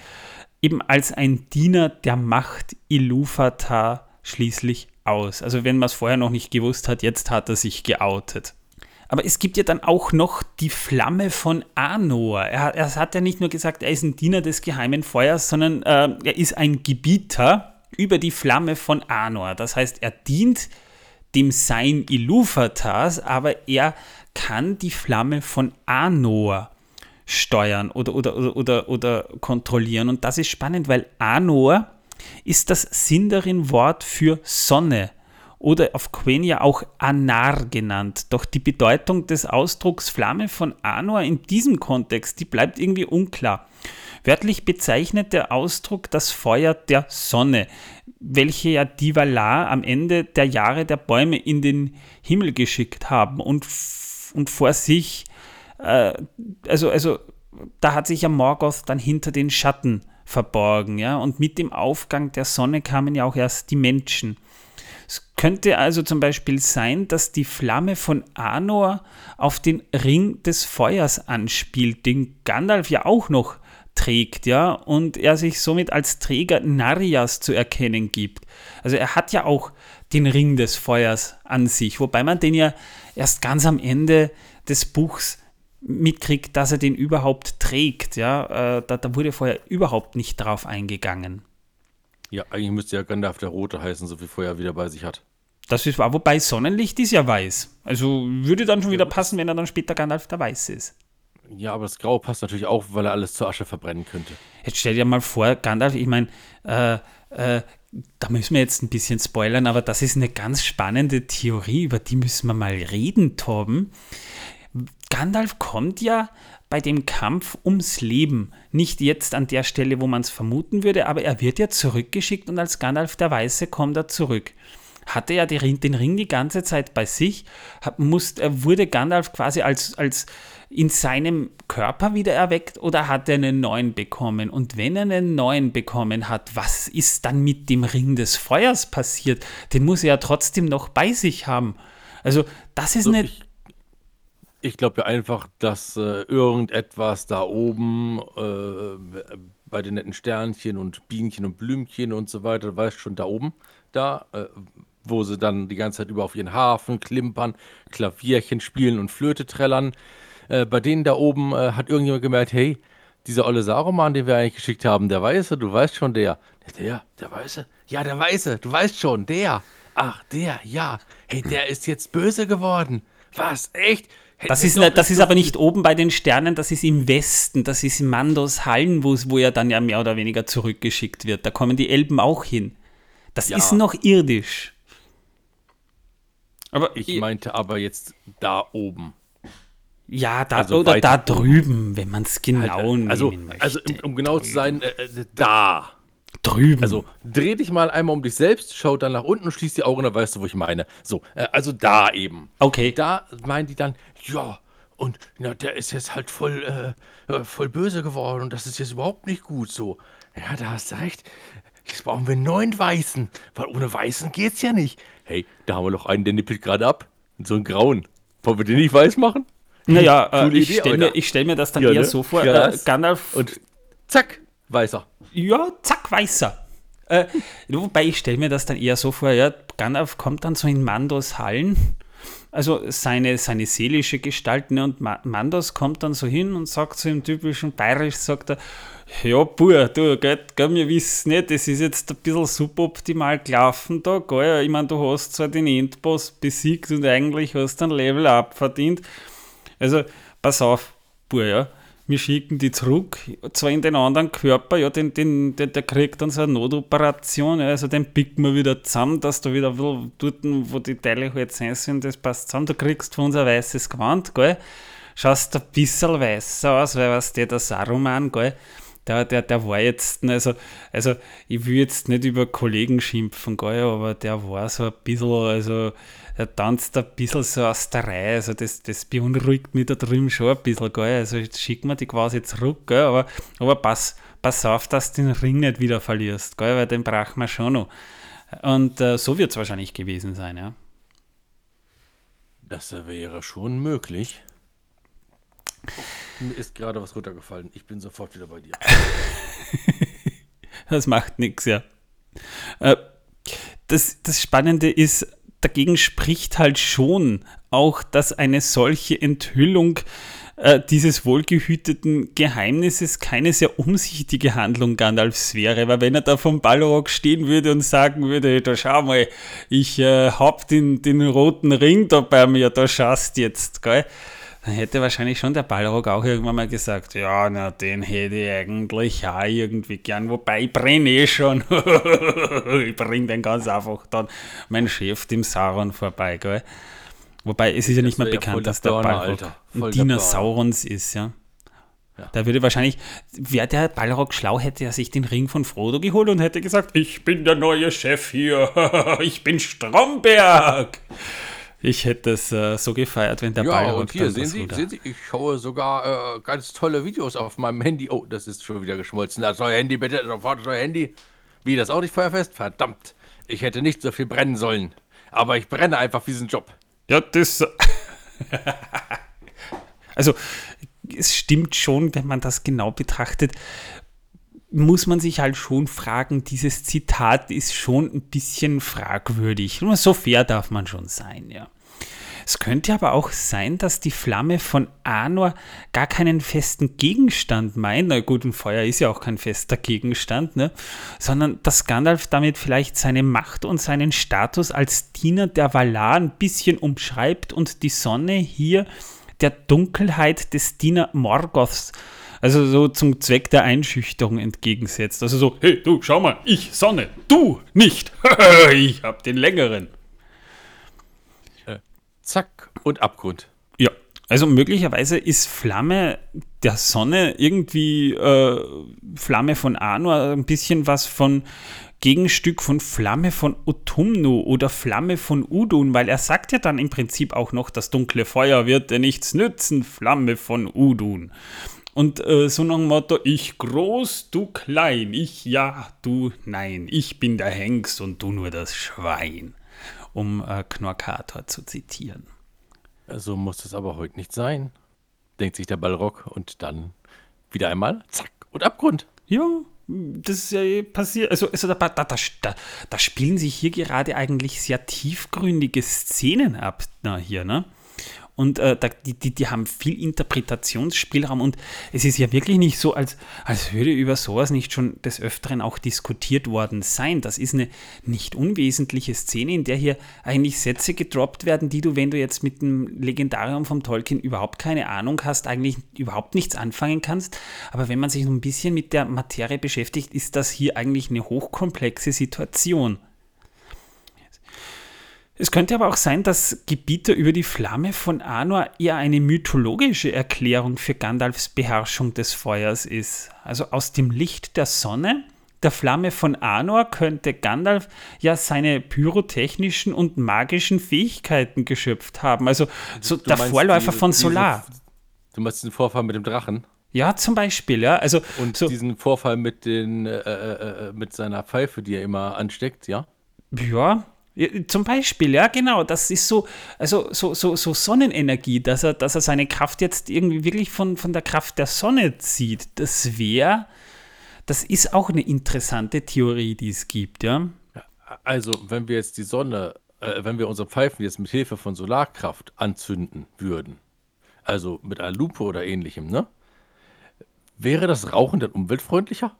eben als ein Diener der Macht Ilúvatar schließlich aus. Also wenn man es vorher noch nicht gewusst hat, jetzt hat er sich geoutet. Aber es gibt ja dann auch noch die Flamme von Anor. Er, er hat ja nicht nur gesagt, er ist ein Diener des geheimen Feuers, sondern äh, er ist ein Gebieter über die Flamme von Anor. Das heißt, er dient dem Sein Ilúvatars, aber er kann die Flamme von Anor steuern oder, oder, oder, oder, oder kontrollieren. Und das ist spannend, weil Anor ist das Sindarin-Wort für Sonne oder auf Quenya auch Anar genannt. Doch die Bedeutung des Ausdrucks Flamme von Anor in diesem Kontext, die bleibt irgendwie unklar. Wörtlich bezeichnet der Ausdruck das Feuer der Sonne, welche ja die am Ende der Jahre der Bäume in den Himmel geschickt haben und, und vor sich, äh, also, also da hat sich ja Morgoth dann hinter den Schatten verborgen, ja, und mit dem Aufgang der Sonne kamen ja auch erst die Menschen. Es könnte also zum Beispiel sein, dass die Flamme von Anor auf den Ring des Feuers anspielt, den Gandalf ja auch noch trägt, ja, und er sich somit als Träger Narias zu erkennen gibt. Also er hat ja auch den Ring des Feuers an sich, wobei man den ja erst ganz am Ende des Buchs mitkriegt, dass er den überhaupt trägt, ja, äh, da, da wurde vorher überhaupt nicht drauf eingegangen. Ja, eigentlich müsste ja Gandalf der Rote heißen, so viel Feuer wieder bei sich hat. Das ist wahr, wobei Sonnenlicht ist ja weiß. Also würde dann schon wieder passen, wenn er dann später Gandalf der Weiß ist. Ja, aber das Grau passt natürlich auch, weil er alles zur Asche verbrennen könnte. Jetzt stell dir mal vor, Gandalf, ich meine, äh, äh, da müssen wir jetzt ein bisschen spoilern, aber das ist eine ganz spannende Theorie, über die müssen wir mal reden, Torben. Gandalf kommt ja bei dem Kampf ums Leben. Nicht jetzt an der Stelle, wo man es vermuten würde, aber er wird ja zurückgeschickt und als Gandalf der Weiße kommt er zurück. Hatte er den Ring die ganze Zeit bei sich, muss, wurde Gandalf quasi als, als in seinem Körper wieder erweckt oder hat er einen neuen bekommen? Und wenn er einen neuen bekommen hat, was ist dann mit dem Ring des Feuers passiert? Den muss er ja trotzdem noch bei sich haben. Also, das ist so, eine. Ich, glaube ja einfach, dass äh, irgendetwas da oben äh, bei den netten Sternchen und Bienchen und Blümchen und so weiter, weißt schon, da oben, da, äh, wo sie dann die ganze Zeit über auf ihren Hafen klimpern, Klavierchen spielen und Flöte trällern. Äh, bei denen da oben äh, hat irgendjemand gemerkt, hey, dieser olle Saruman, den wir eigentlich geschickt haben, der Weiße, du weißt schon, der. Der, der Weiße? Ja, der Weiße, du weißt schon, der. Ach, der, ja. Hey, der ist jetzt böse geworden. Was? Echt? Das ist, doch- das ist aber nicht oben bei den Sternen, das ist im Westen, das ist in Mandos Hallen, wo, wo er dann ja mehr oder weniger zurückgeschickt wird. Da kommen die Elben auch hin. Das Ja. ist noch irdisch. Aber Ich meinte aber jetzt da oben. ja, da, also oder da drüben, wenn man es genau Halt, also, nehmen möchte. also um, um genau zu sein, äh, äh, da. Drüben. Also dreh dich mal einmal um dich selbst, schau dann nach unten und schließ die Augen, dann weißt du, wo ich meine. So, äh, also da eben. okay. Da meinen die dann, ja, und na, der ist jetzt halt voll, äh, äh, voll böse geworden und das ist jetzt überhaupt nicht gut so. Ja, da hast du recht. Jetzt brauchen wir einen neuen Weißen, weil ohne Weißen geht's ja nicht. Hey, da haben wir noch einen, der nippelt gerade ab. So einen grauen. Wollen wir den nicht weiß machen? Naja, äh, ich stelle mir, stell mir das dann Ja, eher ne? so vor, äh, Gandalf Und zack, weißer. Ja, zack, weißer. Äh, wobei ich stelle mir das dann eher so vor, ja, Gandalf kommt dann so in Mandos Hallen, also seine, seine seelische Gestalt, ne, und Ma Mandos kommt dann so hin und sagt so im typischen Bayerisch, sagt er, ja, Bur, du, gell, gell, wir wissen nicht, das ist jetzt ein bisschen suboptimal gelaufen da, gell, ich meine, du hast zwar den Endboss besiegt und eigentlich hast ein Level up verdient, also, pass auf, Bur, ja. Wir schicken die zurück, zwar in den anderen Körper, ja, den, den, der, der kriegt dann so eine Notoperation, ja, also den picken wir wieder zusammen, dass du wieder ein dort, wo die Teile halt sein sind, das passt zusammen. Du kriegst von uns ein weißes Gewand, gell? Schaust ein bisschen weißer aus, weil was der, der Saruman, gell? Der, der, der war jetzt, also, also ich will jetzt nicht über Kollegen schimpfen, gell, aber der war so ein bisschen, also er tanzt ein bisschen so aus der Reihe, also das, das beunruhigt mich da drüben schon ein bisschen, gell, also jetzt schicken wir die quasi zurück, gell, aber, aber pass, pass auf, dass du den Ring nicht wieder verlierst, gell, weil den brauchen wir schon noch. Und äh, so wird es wahrscheinlich gewesen sein, ja. Das wäre schon möglich. Mir ist gerade was runtergefallen. Ich bin sofort wieder bei dir. Das macht nichts, ja. Äh, das, das Spannende ist, dagegen spricht halt schon auch, dass eine solche Enthüllung äh, dieses wohlgehüteten Geheimnisses keine sehr umsichtige Handlung Gandalfs wäre, weil wenn er da vom Balrog stehen würde und sagen würde, da schau mal, ich äh, hab den, den roten Ring da bei mir, da schaust jetzt, gell? Dann hätte wahrscheinlich schon der Balrog auch irgendwann mal gesagt, ja, na, den hätte ich eigentlich auch irgendwie gern, wobei ich brenne eh schon. ich bring den ganz einfach dann mein Chef, dem Sauron, vorbei, gell? Wobei, es ist ja nicht mal ja bekannt, der dass der. Voll ein der Diener Burner. Saurons ist, ja. Ja. Da würde wahrscheinlich, wäre der Balrog schlau, hätte er sich den Ring von Frodo geholt und hätte gesagt, ich bin der neue Chef hier, ich bin Stromberg. Ich hätte es äh, so gefeiert, wenn der Ja, Balrog und hier, sehen Sie, sehen Sie, ich schaue sogar äh, ganz tolle Videos auf meinem Handy. Oh, das ist schon wieder geschmolzen. Das neue Handy, bitte, sofort das neue Handy. Wie, das auch nicht feuerfest? Verdammt. Ich hätte nicht so viel brennen sollen. Aber ich brenne einfach für diesen Job. Ja, das. also, es stimmt schon, wenn man das genau betrachtet, muss man sich halt schon fragen, dieses Zitat ist schon ein bisschen fragwürdig. Nur so fair darf man schon sein, ja. Es könnte aber auch sein, dass die Flamme von Anor gar keinen festen Gegenstand meint. Na gut, ein Feuer ist ja auch kein fester Gegenstand, ne? Sondern dass Gandalf damit vielleicht seine Macht und seinen Status als Diener der Valar ein bisschen umschreibt und die Sonne hier der Dunkelheit des Diener Morgoths, also so zum Zweck der Einschüchterung entgegensetzt. Also so, hey, du, schau mal, ich Sonne, du nicht. ich hab den längeren. Zack und Abgrund. Ja, also möglicherweise ist Flamme der Sonne irgendwie äh, Flamme von Anor ein bisschen was von Gegenstück von Flamme von Utumnu oder Flamme von Udun, weil er sagt ja dann im Prinzip auch noch, das dunkle Feuer wird dir nichts nützen, Flamme von Udun. Und äh, so nach dem Motto, ich groß, du klein, ich ja, du nein, ich bin der Hengst und du nur das Schwein, um äh, Knorkator zu zitieren. So muss es aber heute nicht sein, denkt sich der Ballrock und dann wieder einmal zack und Abgrund. Ja, das ist ja eh passiert. Also, also da, da, da, da, da spielen sich hier gerade eigentlich sehr tiefgründige Szenen ab, na, hier, ne? Und äh, die, die, die haben viel Interpretationsspielraum und es ist ja wirklich nicht so, als, als würde über sowas nicht schon des Öfteren auch diskutiert worden sein. Das ist eine nicht unwesentliche Szene, in der hier eigentlich Sätze gedroppt werden, die du, wenn du jetzt mit dem Legendarium vom Tolkien überhaupt keine Ahnung hast, eigentlich überhaupt nichts anfangen kannst. Aber wenn man sich ein bisschen mit der Materie beschäftigt, ist das hier eigentlich eine hochkomplexe Situation. Es könnte aber auch sein, dass Gebieter über die Flamme von Anor eher eine mythologische Erklärung für Gandalfs Beherrschung des Feuers ist. Also aus dem Licht der Sonne, der Flamme von Anor, könnte Gandalf ja seine pyrotechnischen und magischen Fähigkeiten geschöpft haben. Also so Du der Vorläufer diese- von diese- Solar. Du meinst den Vorfall mit dem Drachen Ja, zum Beispiel, ja. Also und so, diesen Vorfall mit, den, äh, äh, äh, mit seiner Pfeife, die er immer ansteckt? Ja, ja, zum Beispiel, ja, genau. Das ist so, also so, so, so Sonnenenergie, dass er, dass er seine Kraft jetzt irgendwie wirklich von, von der Kraft der Sonne zieht. Das wäre, das ist auch eine interessante Theorie, die es gibt, ja. Also, wenn wir jetzt die Sonne, äh, wenn wir unsere Pfeifen jetzt mit Hilfe von Solarkraft anzünden würden, also mit einer Lupe oder ähnlichem, ne? Wäre das Rauchen dann umweltfreundlicher?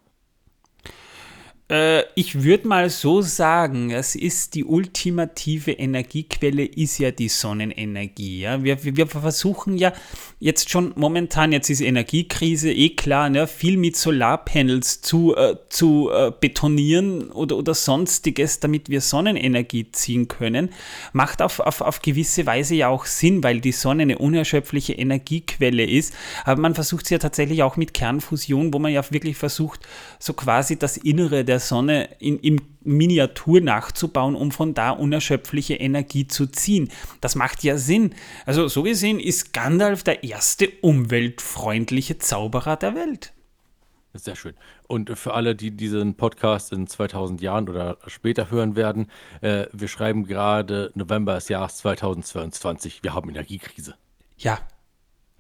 Äh, ich würde mal so sagen, es ist die ultimative Energiequelle, ist ja die Sonnenenergie. Ja? Wir, wir, versuchen ja jetzt schon momentan, jetzt ist Energiekrise, eh klar, ne, viel mit Solarpanels zu, äh, zu äh, betonieren oder, oder sonstiges, damit wir Sonnenenergie ziehen können. Macht auf, auf, auf gewisse Weise ja auch Sinn, weil die Sonne eine unerschöpfliche Energiequelle ist. Aber man versucht es ja tatsächlich auch mit Kernfusion, wo man ja wirklich versucht, so quasi das Innere der Sonne in, in Miniatur nachzubauen, um von da unerschöpfliche Energie zu ziehen. Das macht ja Sinn. Also so gesehen ist Gandalf der erste umweltfreundliche Zauberer der Welt. Sehr schön. Und für alle, die diesen Podcast in 2000 Jahren oder später hören werden, äh, wir schreiben gerade November des Jahres 2022. Wir haben Energiekrise. Ja.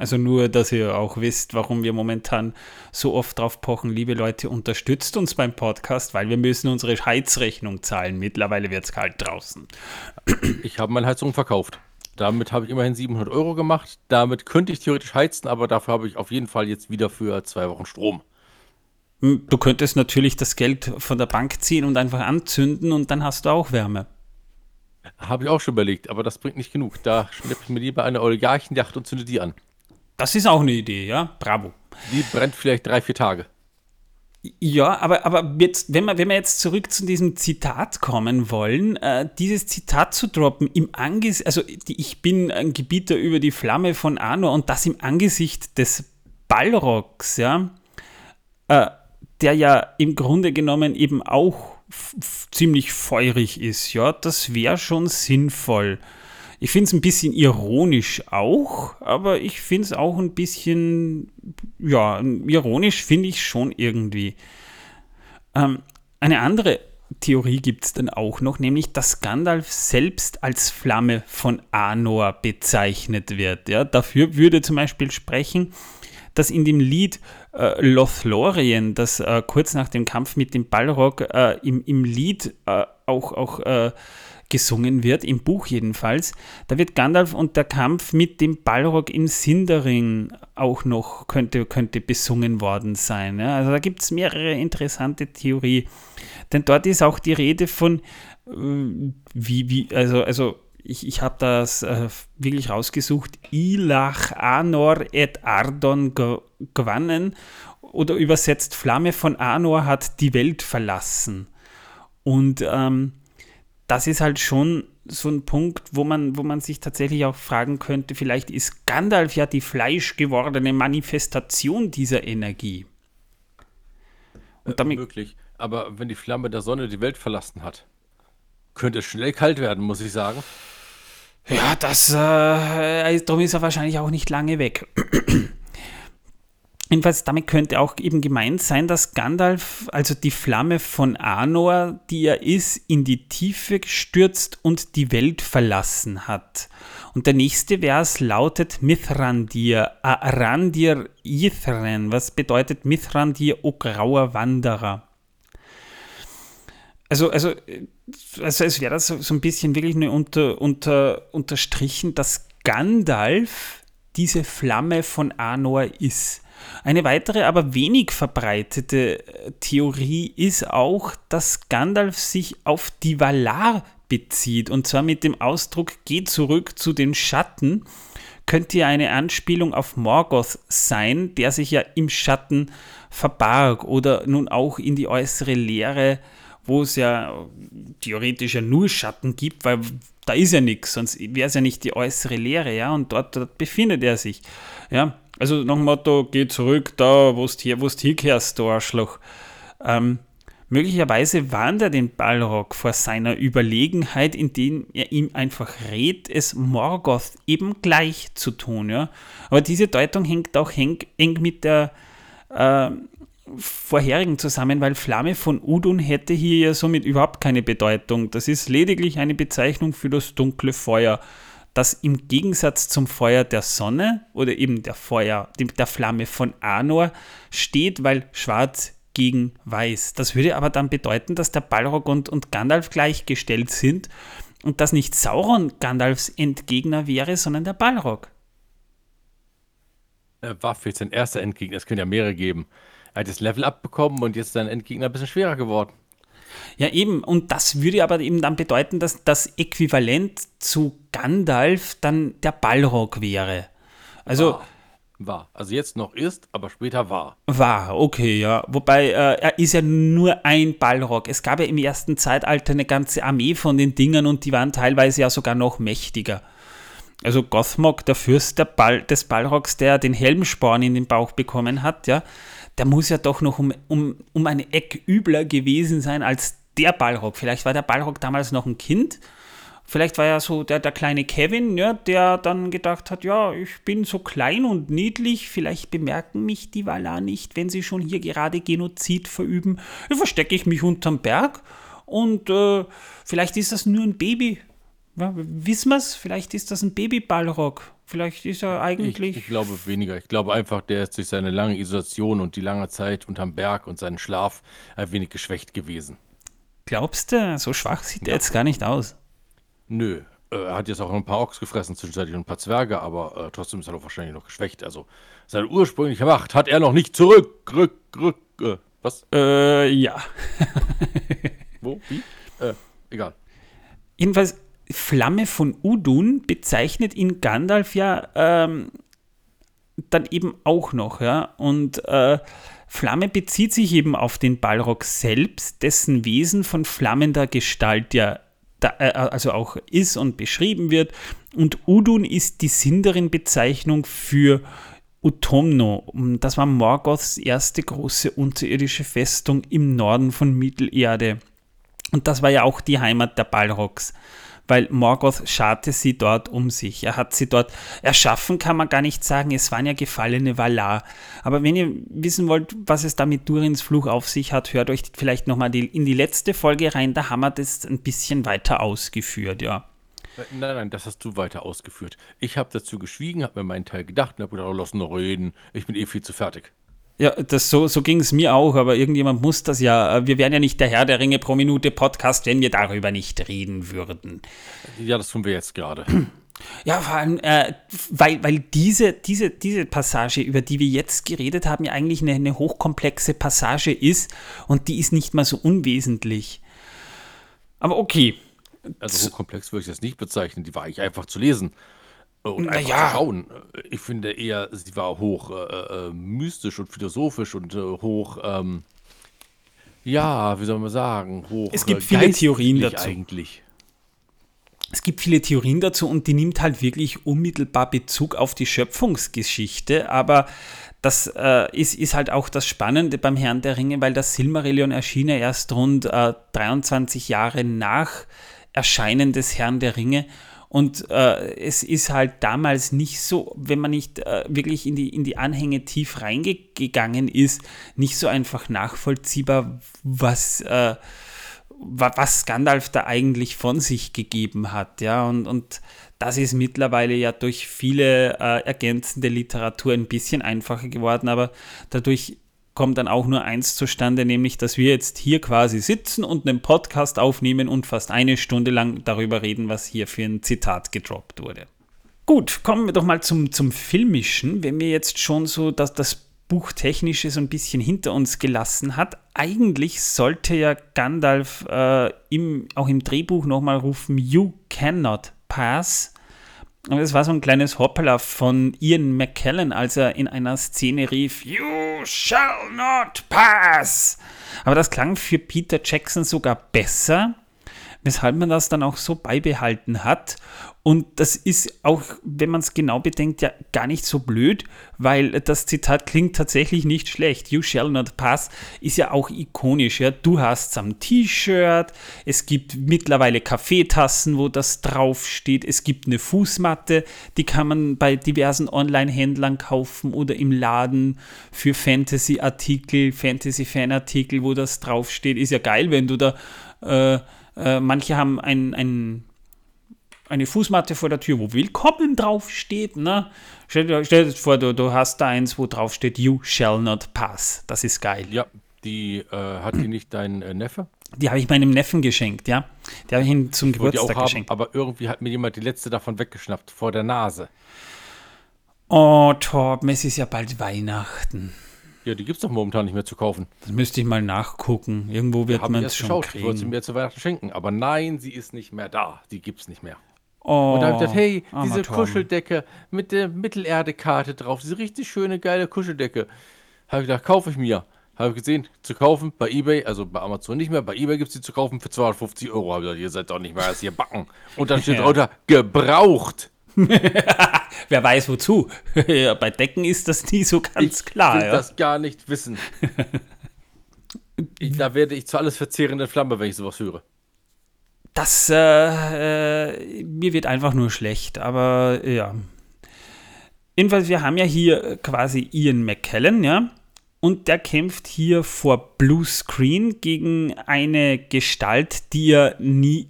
Also nur, dass ihr auch wisst, warum wir momentan so oft drauf pochen, liebe Leute, unterstützt uns beim Podcast, weil wir müssen unsere Heizrechnung zahlen. Mittlerweile wird es kalt draußen. Ich habe meine Heizung verkauft. Damit habe ich immerhin 700 Euro gemacht. Damit könnte ich theoretisch heizen, aber dafür habe ich auf jeden Fall jetzt wieder für zwei Wochen Strom. Hm, Du könntest natürlich das Geld von der Bank ziehen und einfach anzünden und dann hast du auch Wärme. Habe ich auch schon überlegt, aber das bringt nicht genug. Da schnappe ich mir lieber eine Oligarchenjacht und zünde die an. Das ist auch eine Idee, ja? Bravo. Die brennt vielleicht drei, vier Tage. Ja, aber, aber jetzt, wenn, wir, wenn wir jetzt zurück zu diesem Zitat kommen wollen, äh, dieses Zitat zu droppen im Angesicht, also die, ich bin ein Gebieter über die Flamme von Arnor und das im Angesicht des Balrogs, ja, äh, der ja im Grunde genommen eben auch ziemlich feurig ist, ja, das wäre schon sinnvoll. Ich finde es ein bisschen ironisch auch, aber ich finde es auch ein bisschen, ja, ironisch finde ich schon irgendwie. Ähm, eine andere Theorie gibt es dann auch noch, nämlich dass Gandalf selbst als Flamme von Anor bezeichnet wird. Ja? Dafür würde zum Beispiel sprechen, dass in dem Lied äh, Lothlorien, das äh, kurz nach dem Kampf mit dem Balrog äh, im, im Lied äh, auch, auch äh, gesungen wird, im Buch jedenfalls, da wird Gandalf und der Kampf mit dem Balrog in Sindarin auch noch könnte, könnte besungen worden sein. Ja? Also da gibt es mehrere interessante Theorien. Denn dort ist auch die Rede von, äh, wie, wie, also, also ich, ich habe das äh, wirklich rausgesucht, Ilach Anor et Ardon ge- gewannen oder übersetzt Flamme von Anor hat die Welt verlassen. Und ähm, das ist halt schon so ein Punkt, wo man, wo man sich tatsächlich auch fragen könnte, vielleicht ist Gandalf ja die fleischgewordene Manifestation dieser Energie. Und damit, Möglich. Aber wenn die Flamme der Sonne die Welt verlassen hat, könnte es schnell kalt werden, muss ich sagen. ja, das, äh, darum ist er wahrscheinlich auch nicht lange weg. Jedenfalls, damit könnte auch eben gemeint sein, dass Gandalf, also die Flamme von Anor, die er ist, in die Tiefe gestürzt und die Welt verlassen hat. Und der nächste Vers lautet Mithrandir, Arandir Yithren, was bedeutet Mithrandir, o grauer Wanderer. Also, also, also es wäre das so, so ein bisschen wirklich nur unter, unter, unterstrichen, dass Gandalf diese Flamme von Anor ist. Eine weitere, aber wenig verbreitete äh, Theorie ist auch, dass Gandalf sich auf die Valar bezieht und zwar mit dem Ausdruck Geh zurück zu den Schatten könnte ja eine Anspielung auf Morgoth sein, der sich ja im Schatten verbarg oder nun auch in die äußere Leere, wo es ja theoretisch ja nur Schatten gibt, weil da ist ja nichts, sonst wäre es ja nicht die äußere Leere, ja, und dort, dort befindet er sich, ja. Also nach dem Motto, geh zurück da, wo du hier, wo's hinkehrst, du Arschloch. Ähm, möglicherweise warnt er den Balrog vor seiner Überlegenheit, indem er ihm einfach rät, es Morgoth eben gleich zu tun, ja. Aber diese Deutung hängt auch eng mit der äh, vorherigen zusammen, weil Flamme von Udun hätte hier ja somit überhaupt keine Bedeutung. Das ist lediglich eine Bezeichnung für das dunkle Feuer, das im Gegensatz zum Feuer der Sonne oder eben der Feuer, der Flamme von Anor steht, weil schwarz gegen weiß. Das würde aber dann bedeuten, dass der Balrog und, und Gandalf gleichgestellt sind und dass nicht Sauron Gandalfs Endgegner wäre, sondern der Balrog. Er war für sein erster Endgegner, es können ja mehrere geben. Er hat das Level abbekommen und jetzt ist sein Endgegner ein bisschen schwerer geworden. Ja, eben. Und das würde aber eben dann bedeuten, dass das Äquivalent zu Gandalf dann der Balrog wäre. Also. War. war. Also jetzt noch ist, aber später war. War, okay, ja. Wobei, äh, er ist ja nur ein Balrog. Es gab ja im ersten Zeitalter eine ganze Armee von den Dingern und die waren teilweise ja sogar noch mächtiger. Also Gothmog, der Fürst der Ball, des Balrogs, der den Helmsporn in den Bauch bekommen hat, ja, der muss ja doch noch um, um, um eine Eck übler gewesen sein als der Balrog. Vielleicht war der Balrog damals noch ein Kind. Vielleicht war ja so der, der kleine Kevin, ja, der dann gedacht hat, ja, ich bin so klein und niedlich, vielleicht bemerken mich die Valar nicht, wenn sie schon hier gerade Genozid verüben. Dann verstecke ich mich unterm Berg und äh, vielleicht ist das nur ein Baby. Ja, wissen wir es? Vielleicht ist das ein Baby-Balrog. Vielleicht ist er eigentlich. Ich, ich, glaube weniger. Ich glaube einfach, der ist durch seine lange Isolation und die lange Zeit unterm Berg und seinen Schlaf ein wenig geschwächt gewesen. Glaubst du, so schwach sieht ja. er jetzt gar nicht aus? Nö. Äh, er hat jetzt auch ein paar Ochs gefressen, zwischenzeitlich ein paar Zwerge, aber äh, trotzdem ist er doch wahrscheinlich noch geschwächt. Also seine ursprüngliche Macht hat er noch nicht zurück. Rück, rück, äh, was? Äh, ja. Wo? Wie? Äh, egal. Jedenfalls, Flamme von Udun bezeichnet ihn Gandalf ja ähm, dann eben auch noch, ja. Und äh, Flamme bezieht sich eben auf den Balrog selbst, dessen Wesen von flammender Gestalt ja da, äh, also auch ist und beschrieben wird. Und Udun ist die Sindarin-Bezeichnung für Utomno. Das war Morgoths erste große unterirdische Festung im Norden von Mittelerde. Und das war ja auch die Heimat der Balrogs weil Morgoth scharte sie dort um sich. Er hat sie dort erschaffen, kann man gar nicht sagen. Es waren ja gefallene Valar. Aber wenn ihr wissen wollt, was es da mit Durins Fluch auf sich hat, hört euch vielleicht nochmal in die letzte Folge rein. Da haben wir das ein bisschen weiter ausgeführt, ja. Nein, nein, das hast du weiter ausgeführt. Ich habe dazu geschwiegen, habe mir meinen Teil gedacht und habe gedacht, oh, lass nur reden. Ich bin eh viel zu fertig. Ja, das, so, so ging es mir auch, aber irgendjemand muss das ja. Wir wären ja nicht der Herr der Ringe pro Minute Podcast, wenn wir darüber nicht reden würden. Ja, das tun wir jetzt gerade. Ja, vor allem, äh, weil, weil diese, diese, diese Passage, über die wir jetzt geredet haben, ja eigentlich eine, eine hochkomplexe Passage ist und die ist nicht mal so unwesentlich. Aber okay. Also hochkomplex würde ich das nicht bezeichnen, die war eigentlich einfach zu lesen. Und naja. schauen. Ich finde eher, sie war hoch äh, äh, mystisch und philosophisch und äh, hoch, ähm, ja, wie soll man sagen, hoch. Es gibt viele Theorien dazu. Eigentlich. Es gibt viele Theorien dazu und die nimmt halt wirklich unmittelbar Bezug auf die Schöpfungsgeschichte, aber das äh, ist, ist halt auch das Spannende beim Herrn der Ringe, weil das Silmarillion erschien ja erst rund äh, 23 Jahre nach Erscheinen des Herrn der Ringe und äh, es ist halt damals nicht so, wenn man nicht äh, wirklich in die, in die Anhänge tief reingegangen ist, nicht so einfach nachvollziehbar, was, äh, was Gandalf da eigentlich von sich gegeben hat. Ja, und, und das ist mittlerweile ja durch viele äh, ergänzende Literatur ein bisschen einfacher geworden, aber dadurch kommt dann auch nur eins zustande, nämlich dass wir jetzt hier quasi sitzen und einen Podcast aufnehmen und fast eine Stunde lang darüber reden, was hier für ein Zitat gedroppt wurde. Gut, kommen wir doch mal zum, zum Filmischen. Wenn wir jetzt schon so das, das Buchtechnische so ein bisschen hinter uns gelassen hat, eigentlich sollte ja Gandalf äh, im, auch im Drehbuch nochmal rufen, You cannot pass. Aber das war so ein kleines Hoppala von Ian McKellen, als er in einer Szene rief, You shall not pass. Aber das klang für Peter Jackson sogar besser, weshalb man das dann auch so beibehalten hat. Und das ist auch, wenn man es genau bedenkt, ja gar nicht so blöd, weil das Zitat klingt tatsächlich nicht schlecht. You shall not pass ist ja auch ikonisch. Ja? Du hast am T-Shirt, es gibt mittlerweile Kaffeetassen, wo das draufsteht, es gibt eine Fußmatte, die kann man bei diversen Online-Händlern kaufen oder im Laden für Fantasy-Artikel, Fantasy-Fan-Artikel, wo das draufsteht. Ist ja geil, wenn du da, äh, äh, manche haben ein, ein eine Fußmatte vor der Tür, wo Willkommen draufsteht. Ne? Stell, dir, stell dir vor, du, du hast da eins, wo draufsteht You shall not pass. Das ist geil. Ja, die äh, hat die nicht dein äh, Neffe? Die habe ich meinem Neffen geschenkt, ja. Die habe ich ihm zum Ich Geburtstag auch haben, geschenkt. aber irgendwie hat mir jemand die letzte davon weggeschnappt, vor der Nase. Oh, Torben, es ist ja bald Weihnachten. Ja, die gibt es doch momentan nicht mehr zu kaufen. Das müsste ich mal nachgucken. Irgendwo wird man es schon geschaut. Ich wollte sie kriegen. mir zu Weihnachten schenken. Aber nein, sie ist nicht mehr da. Die gibt es nicht mehr. Oh, Und da habe ich gedacht, hey, armer diese Torben. Kuscheldecke mit der Mittelerde-Karte drauf, diese richtig schöne, geile Kuscheldecke. Habe ich gedacht, kaufe ich mir. Habe ich gesehen, zu kaufen bei Ebay, also bei Amazon nicht mehr, bei Ebay gibt es die zu kaufen für 250 Euro. Habe ich gesagt, ihr seid doch nicht mehr als hier backen. Und dann steht drunter, gebraucht. Wer weiß wozu. bei Decken ist das nie so ganz klar. will Ja. das gar nicht wissen. ich, da werde ich zu alles verzehrenden Flamme, wenn ich sowas höre. Das, äh, äh, mir wird einfach nur schlecht, aber äh, ja. Jedenfalls, wir haben ja hier äh, quasi Ian McKellen, ja, und der kämpft hier vor Bluescreen gegen eine Gestalt, die er nie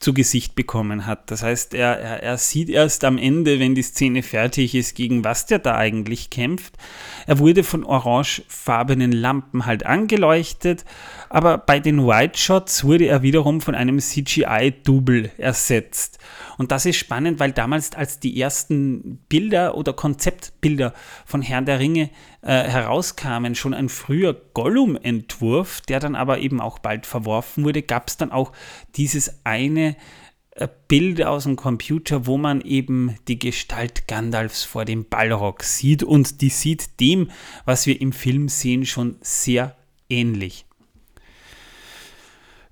zu Gesicht bekommen hat. Das heißt, er, er, er sieht erst am Ende, wenn die Szene fertig ist, gegen was der da eigentlich kämpft. Er wurde von orangefarbenen Lampen halt angeleuchtet, aber bei den White Shots wurde er wiederum von einem CGI-Double ersetzt. Und das ist spannend, weil damals, als die ersten Bilder oder Konzeptbilder von Herrn der Ringe äh, herauskamen, schon ein früher Gollum-Entwurf, der dann aber eben auch bald verworfen wurde, gab es dann auch dieses eine äh, Bild aus dem Computer, wo man eben die Gestalt Gandalfs vor dem Ballrock sieht und die sieht dem, was wir im Film sehen, schon sehr ähnlich.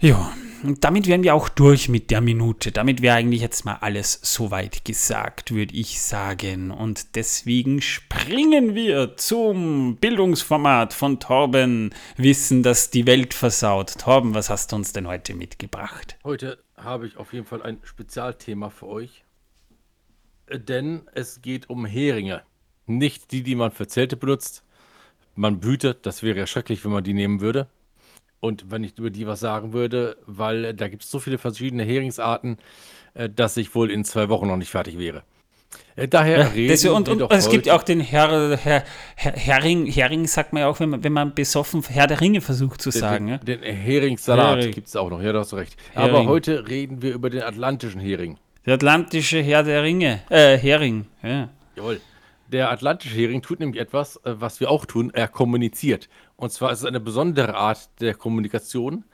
Ja, und damit wären wir auch durch mit der Minute. Damit wäre eigentlich jetzt mal alles soweit gesagt, würde ich sagen. Und deswegen springen wir zum Bildungsformat von Torben. Wissen, das die Welt versaut. Torben, was hast du uns denn heute mitgebracht? Heute habe ich auf jeden Fall ein Spezialthema für euch. Denn es geht um Heringe. Nicht die, die man für Zelte benutzt. Man brütet, das wäre ja schrecklich, wenn man die nehmen würde. Und wenn ich über die was sagen würde, weil äh, da gibt es so viele verschiedene Heringsarten, äh, dass ich wohl in zwei Wochen noch nicht fertig wäre. Äh, Daher reden Das, und und doch es gibt ja auch den Herr, Herr, Herr, Hering, Hering sagt man ja auch, wenn man, wenn man besoffen Herr der Ringe versucht zu sagen. den, ja? den Heringssalat Hering. gibt es auch noch, ja, da hast du recht. Hering. Aber heute reden wir über den atlantischen Hering. Der atlantische Herr der Ringe. Äh, Hering. Ja. Jawohl. Der atlantische Hering tut nämlich etwas, was wir auch tun. Er kommuniziert. Und zwar ist es eine besondere Art der Kommunikation,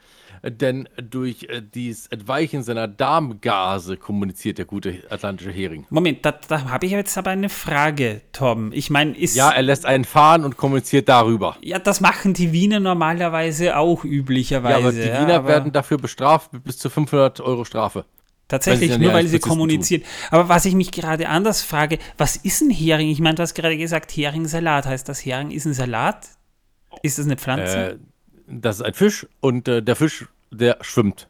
denn durch äh, dieses Entweichen seiner Darmgase kommuniziert der gute atlantische Hering. Moment, da, da habe ich jetzt aber eine Frage, Tom. Ich meine, ist. Ja, er lässt einen fahren und kommuniziert darüber. Ja, das machen die Wiener normalerweise auch üblicherweise. Ja, aber die ja, Wiener aber werden dafür bestraft mit bis zu 500 Euro Strafe. Tatsächlich, nur weil sie kommunizieren. Aber was ich mich gerade anders frage, was ist ein Hering? Ich meine, du hast gerade gesagt, Heringsalat. Heißt das, Hering ist ein Salat? Ist das eine Pflanze? Äh, das ist ein Fisch und äh, der Fisch, der schwimmt.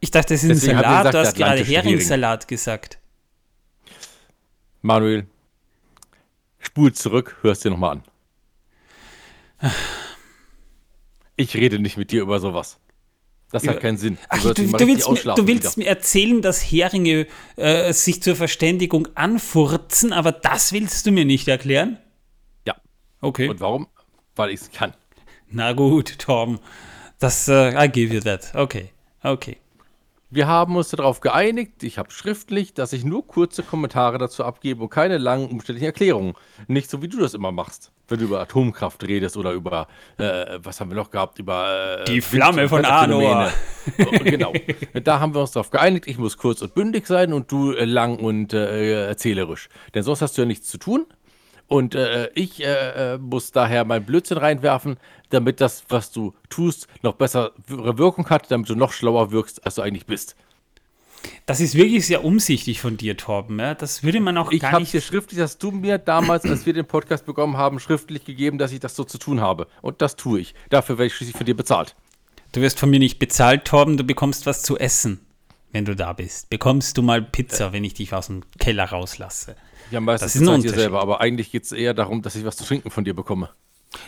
ich dachte, das ist ein deswegen ich Salat. gesagt, du hast gerade. Heringssalat gesagt. Manuel, spul zurück, hörst dir nochmal an. Ich rede nicht mit dir über sowas. Das hat keinen Sinn. Ach, du, du, richtig willst, mir, du willst mir erzählen, dass Heringe äh, sich zur Verständigung anfurzen, aber das willst du mir nicht erklären? Ja. Okay. Und warum? Weil ich es kann. Na gut, Tom. Das, äh, I give you that. Okay. Okay. Wir haben uns darauf geeinigt, ich habe schriftlich, dass ich nur kurze Kommentare dazu abgebe und keine langen umständlichen Erklärungen. Nicht so, wie du das immer machst, wenn du über Atomkraft redest oder über, äh, was haben wir noch gehabt, über... Äh, Die Flamme von Arnoa. genau. Da haben wir uns darauf geeinigt, ich muss kurz und bündig sein und du äh, lang und äh, erzählerisch. Denn sonst hast du ja nichts zu tun. Und äh, ich äh, muss daher mein Blödsinn reinwerfen, damit das, was du tust, noch bessere Wirkung hat, damit du noch schlauer wirkst, als du eigentlich bist. Das ist wirklich sehr umsichtig von dir, Torben. Ja? Das würde man auch ich gar nicht. Ich habe dir schriftlich, dass du mir damals, als wir den Podcast bekommen haben, schriftlich gegeben, dass ich das so zu tun habe. Und das tue ich. Dafür werde ich schließlich von dir bezahlt. Du wirst von mir nicht bezahlt, Torben. Du bekommst was zu essen, wenn du da bist. Bekommst du mal Pizza, äh. wenn ich dich aus dem Keller rauslasse. Ja, meistens das ist ein dir selber, aber eigentlich geht es eher darum, dass ich was zu trinken von dir bekomme.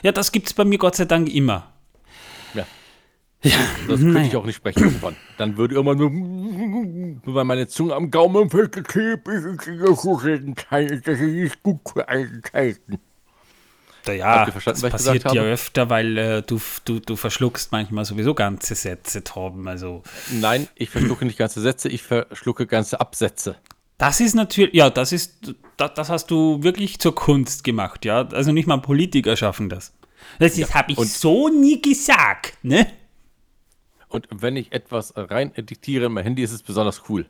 Ja, das gibt es bei mir Gott sei Dank immer. Ja. Ja, das könnte ich auch nicht sprechen irgendwann. Dann würde irgendwann nur, weil meine Zunge am Gaumen festgeklebt ist und das ist nicht gut für Eigenschaften. Ja, das passiert ja öfter, weil äh, du, du, du verschluckst manchmal sowieso ganze Sätze, Torben. Also. Nein, ich verschlucke nicht ganze Sätze, ich verschlucke ganze Absätze. Das ist natürlich, ja, das ist, das, das, hast du wirklich zur Kunst gemacht, ja. Also nicht mal Politiker schaffen das. Das ja, habe ich so nie gesagt, ne? Und wenn ich etwas rein diktiere in mein Handy, ist es besonders cool.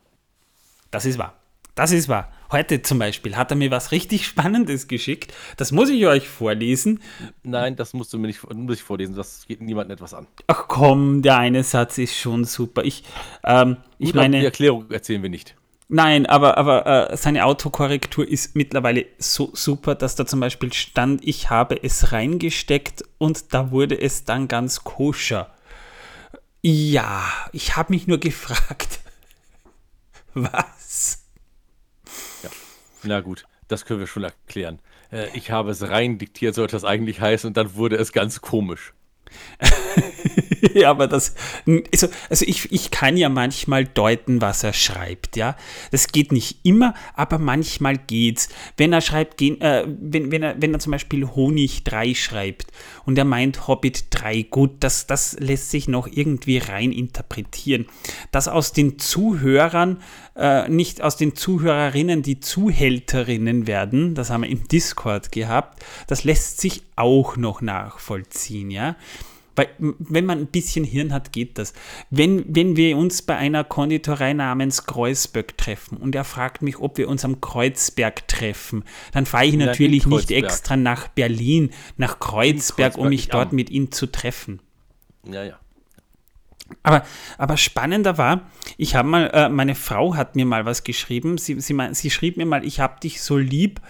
Das ist wahr. Das ist wahr. Heute zum Beispiel hat er mir was richtig Spannendes geschickt. Das muss ich euch vorlesen. Nein, das musst du mir nicht, muss ich vorlesen. Das geht niemandem etwas an. Ach komm, der eine Satz ist schon super. Ich, ähm, ich Gut, meine. Die Erklärung erzählen wir nicht. Nein, aber, aber äh, seine Autokorrektur ist mittlerweile so super, dass da zum Beispiel stand, ich habe es reingesteckt und da wurde es dann ganz koscher. Ja, ich habe mich nur gefragt, was? Ja, na gut, das können wir schon erklären. Äh, ich habe es rein diktiert, sollte das eigentlich heißen, und dann wurde es ganz komisch. ja, aber das, also, also ich, ich kann ja manchmal deuten, was er schreibt, ja. Das geht nicht immer, aber manchmal geht's. Wenn er schreibt, äh, wenn, wenn, er, wenn er zum Beispiel Honig 3 schreibt und er meint Hobbit 3, gut, das, das lässt sich noch irgendwie rein interpretieren. Dass aus den Zuhörern, äh, nicht aus den Zuhörerinnen die Zuhälterinnen werden, das haben wir im Discord gehabt, das lässt sich auch noch nachvollziehen, ja. Weil, wenn man ein bisschen Hirn hat, geht das. Wenn, wenn wir uns bei einer Konditorei namens Kreuzberg treffen und er fragt mich, ob wir uns am Kreuzberg treffen, dann fahre ich ja, natürlich nicht extra nach Berlin, nach Kreuzberg, Kreuzberg um mich dort mit ihm zu treffen. Ja, ja. Aber, aber spannender war, ich habe mal, äh, meine Frau hat mir mal was geschrieben. Sie, sie, sie schrieb mir mal, ich habe dich so lieb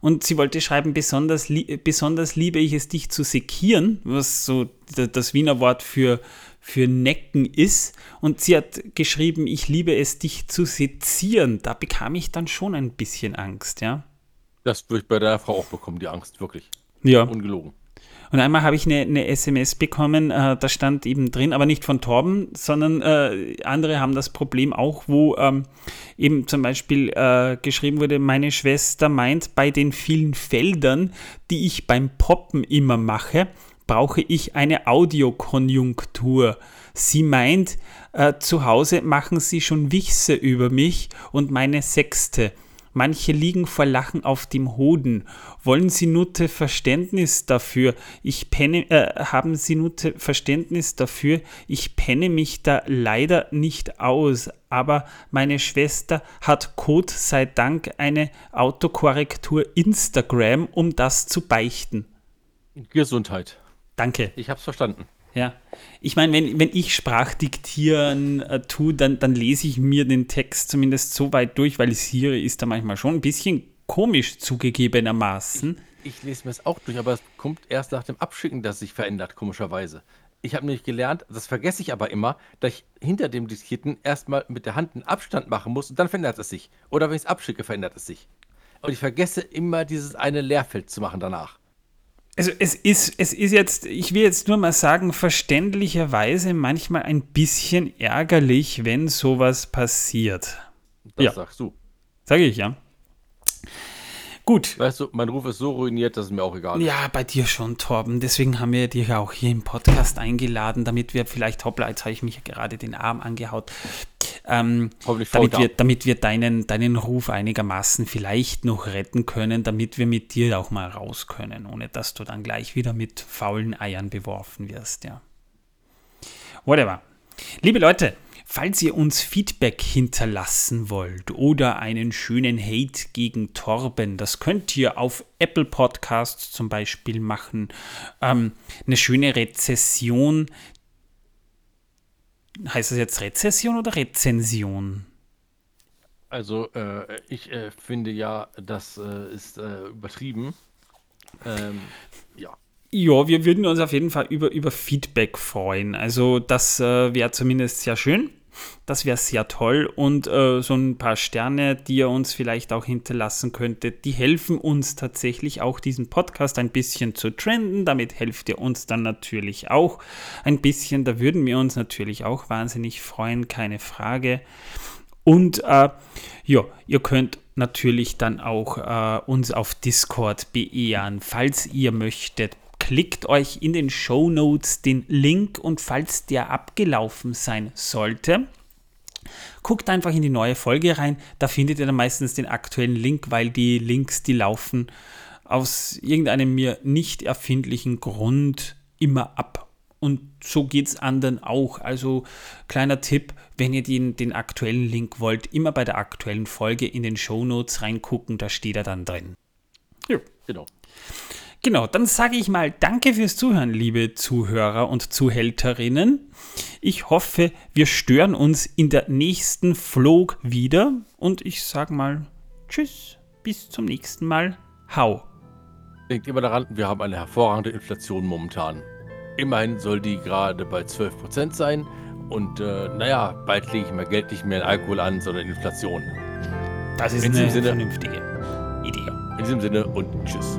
und sie wollte schreiben, besonders, besonders liebe ich es, dich zu sekieren, was so das Wiener Wort für, für Necken ist. Und sie hat geschrieben, ich liebe es, dich zu sezieren. Da bekam ich dann schon ein bisschen Angst, ja. Das würde ich bei der Frau auch bekommen, die Angst, wirklich. Ja. Ungelogen. Und einmal habe ich eine, eine, SMS bekommen, äh, da stand eben drin, aber nicht von Torben, sondern äh, andere haben das Problem auch, wo ähm, eben zum Beispiel äh, geschrieben wurde, meine Schwester meint, bei den vielen Feldern, die ich beim Poppen immer mache, brauche ich eine Audiokonjunktur. Sie meint, äh, zu Hause machen sie schon Wichse über mich und meine Sechste. Manche liegen vor Lachen auf dem Hoden. Wollen Sie Nutte Verständnis dafür? Ich penne, äh, haben Sie Nutte Verständnis dafür? Ich penne mich da leider nicht aus. Aber meine Schwester hat Gott sei Dank eine Autokorrektur Instagram, um das zu beichten. Gesundheit. Danke. Ich hab's verstanden. Ja, ich meine, wenn, wenn ich Sprachdiktieren äh, tue, dann, dann lese ich mir den Text zumindest so weit durch, weil Siri ist da manchmal schon ein bisschen komisch zugegebenermaßen. Ich, ich lese mir es auch durch, aber es kommt erst nach dem Abschicken, dass es sich verändert, komischerweise. Ich habe nämlich gelernt, das vergesse ich aber immer, dass ich hinter dem Diskierten erstmal mit der Hand einen Abstand machen muss und dann verändert es sich. Oder wenn ich es abschicke, verändert es sich. Und ich vergesse immer dieses eine Leerfeld zu machen danach also es ist, es ist jetzt, ich will jetzt nur mal sagen, verständlicherweise manchmal ein bisschen ärgerlich, wenn sowas passiert. Das ja. sagst du. Sage ich, ja. Gut. Weißt du, mein Ruf ist so ruiniert, dass es mir auch egal ist. Ja, bei dir schon, Torben. Deswegen haben wir dich auch hier im Podcast eingeladen, damit wir vielleicht, hoppla, jetzt habe ich mich gerade den Arm angehaut, ähm, Hoffentlich damit, wir, damit wir deinen, deinen Ruf einigermaßen vielleicht noch retten können, damit wir mit dir auch mal raus können, ohne dass du dann gleich wieder mit faulen Eiern beworfen wirst, ja. Whatever. Liebe Leute, falls ihr uns Feedback hinterlassen wollt oder einen schönen Hate gegen Torben, das könnt ihr auf Apple Podcasts zum Beispiel machen. Ähm, eine schöne Rezession. Heißt das jetzt Rezession oder Rezension? Also, äh, ich äh, finde ja, das äh, ist äh, übertrieben. Ähm, ja. Ja, wir würden uns auf jeden Fall über, über Feedback freuen. Also das äh, wäre zumindest sehr schön. Das wäre sehr toll. Und äh, so ein paar Sterne, die ihr uns vielleicht auch hinterlassen könntet, die helfen uns tatsächlich auch, diesen Podcast ein bisschen zu trenden. Damit helft ihr uns dann natürlich auch ein bisschen. Da würden wir uns natürlich auch wahnsinnig freuen, keine Frage. Und äh, ja, ihr könnt natürlich dann auch äh, uns auf Discord beehren, falls ihr möchtet. Klickt euch in den Show Notes den Link und falls der abgelaufen sein sollte, guckt einfach in die neue Folge rein. Da findet ihr dann meistens den aktuellen Link, weil die Links, die laufen aus irgendeinem mir nicht erfindlichen Grund immer ab. Und so geht es anderen auch. Also kleiner Tipp, wenn ihr den, den aktuellen Link wollt, immer bei der aktuellen Folge in den Show Notes reingucken, da steht er dann drin. ja, genau. Genau, dann sage ich mal Danke fürs Zuhören, liebe Zuhörer und Zuhälterinnen. Ich hoffe, wir stören uns in der nächsten Flog wieder und ich sage mal Tschüss, bis zum nächsten Mal. Hau. Denkt immer daran, wir haben eine hervorragende Inflation momentan. Immerhin soll die gerade bei 12% sein. Und äh, naja, bald lege ich mein Geld nicht mehr in Alkohol an, sondern Inflation. Das ist In eine Sinne- vernünftige Idee. In diesem Sinne und tschüss.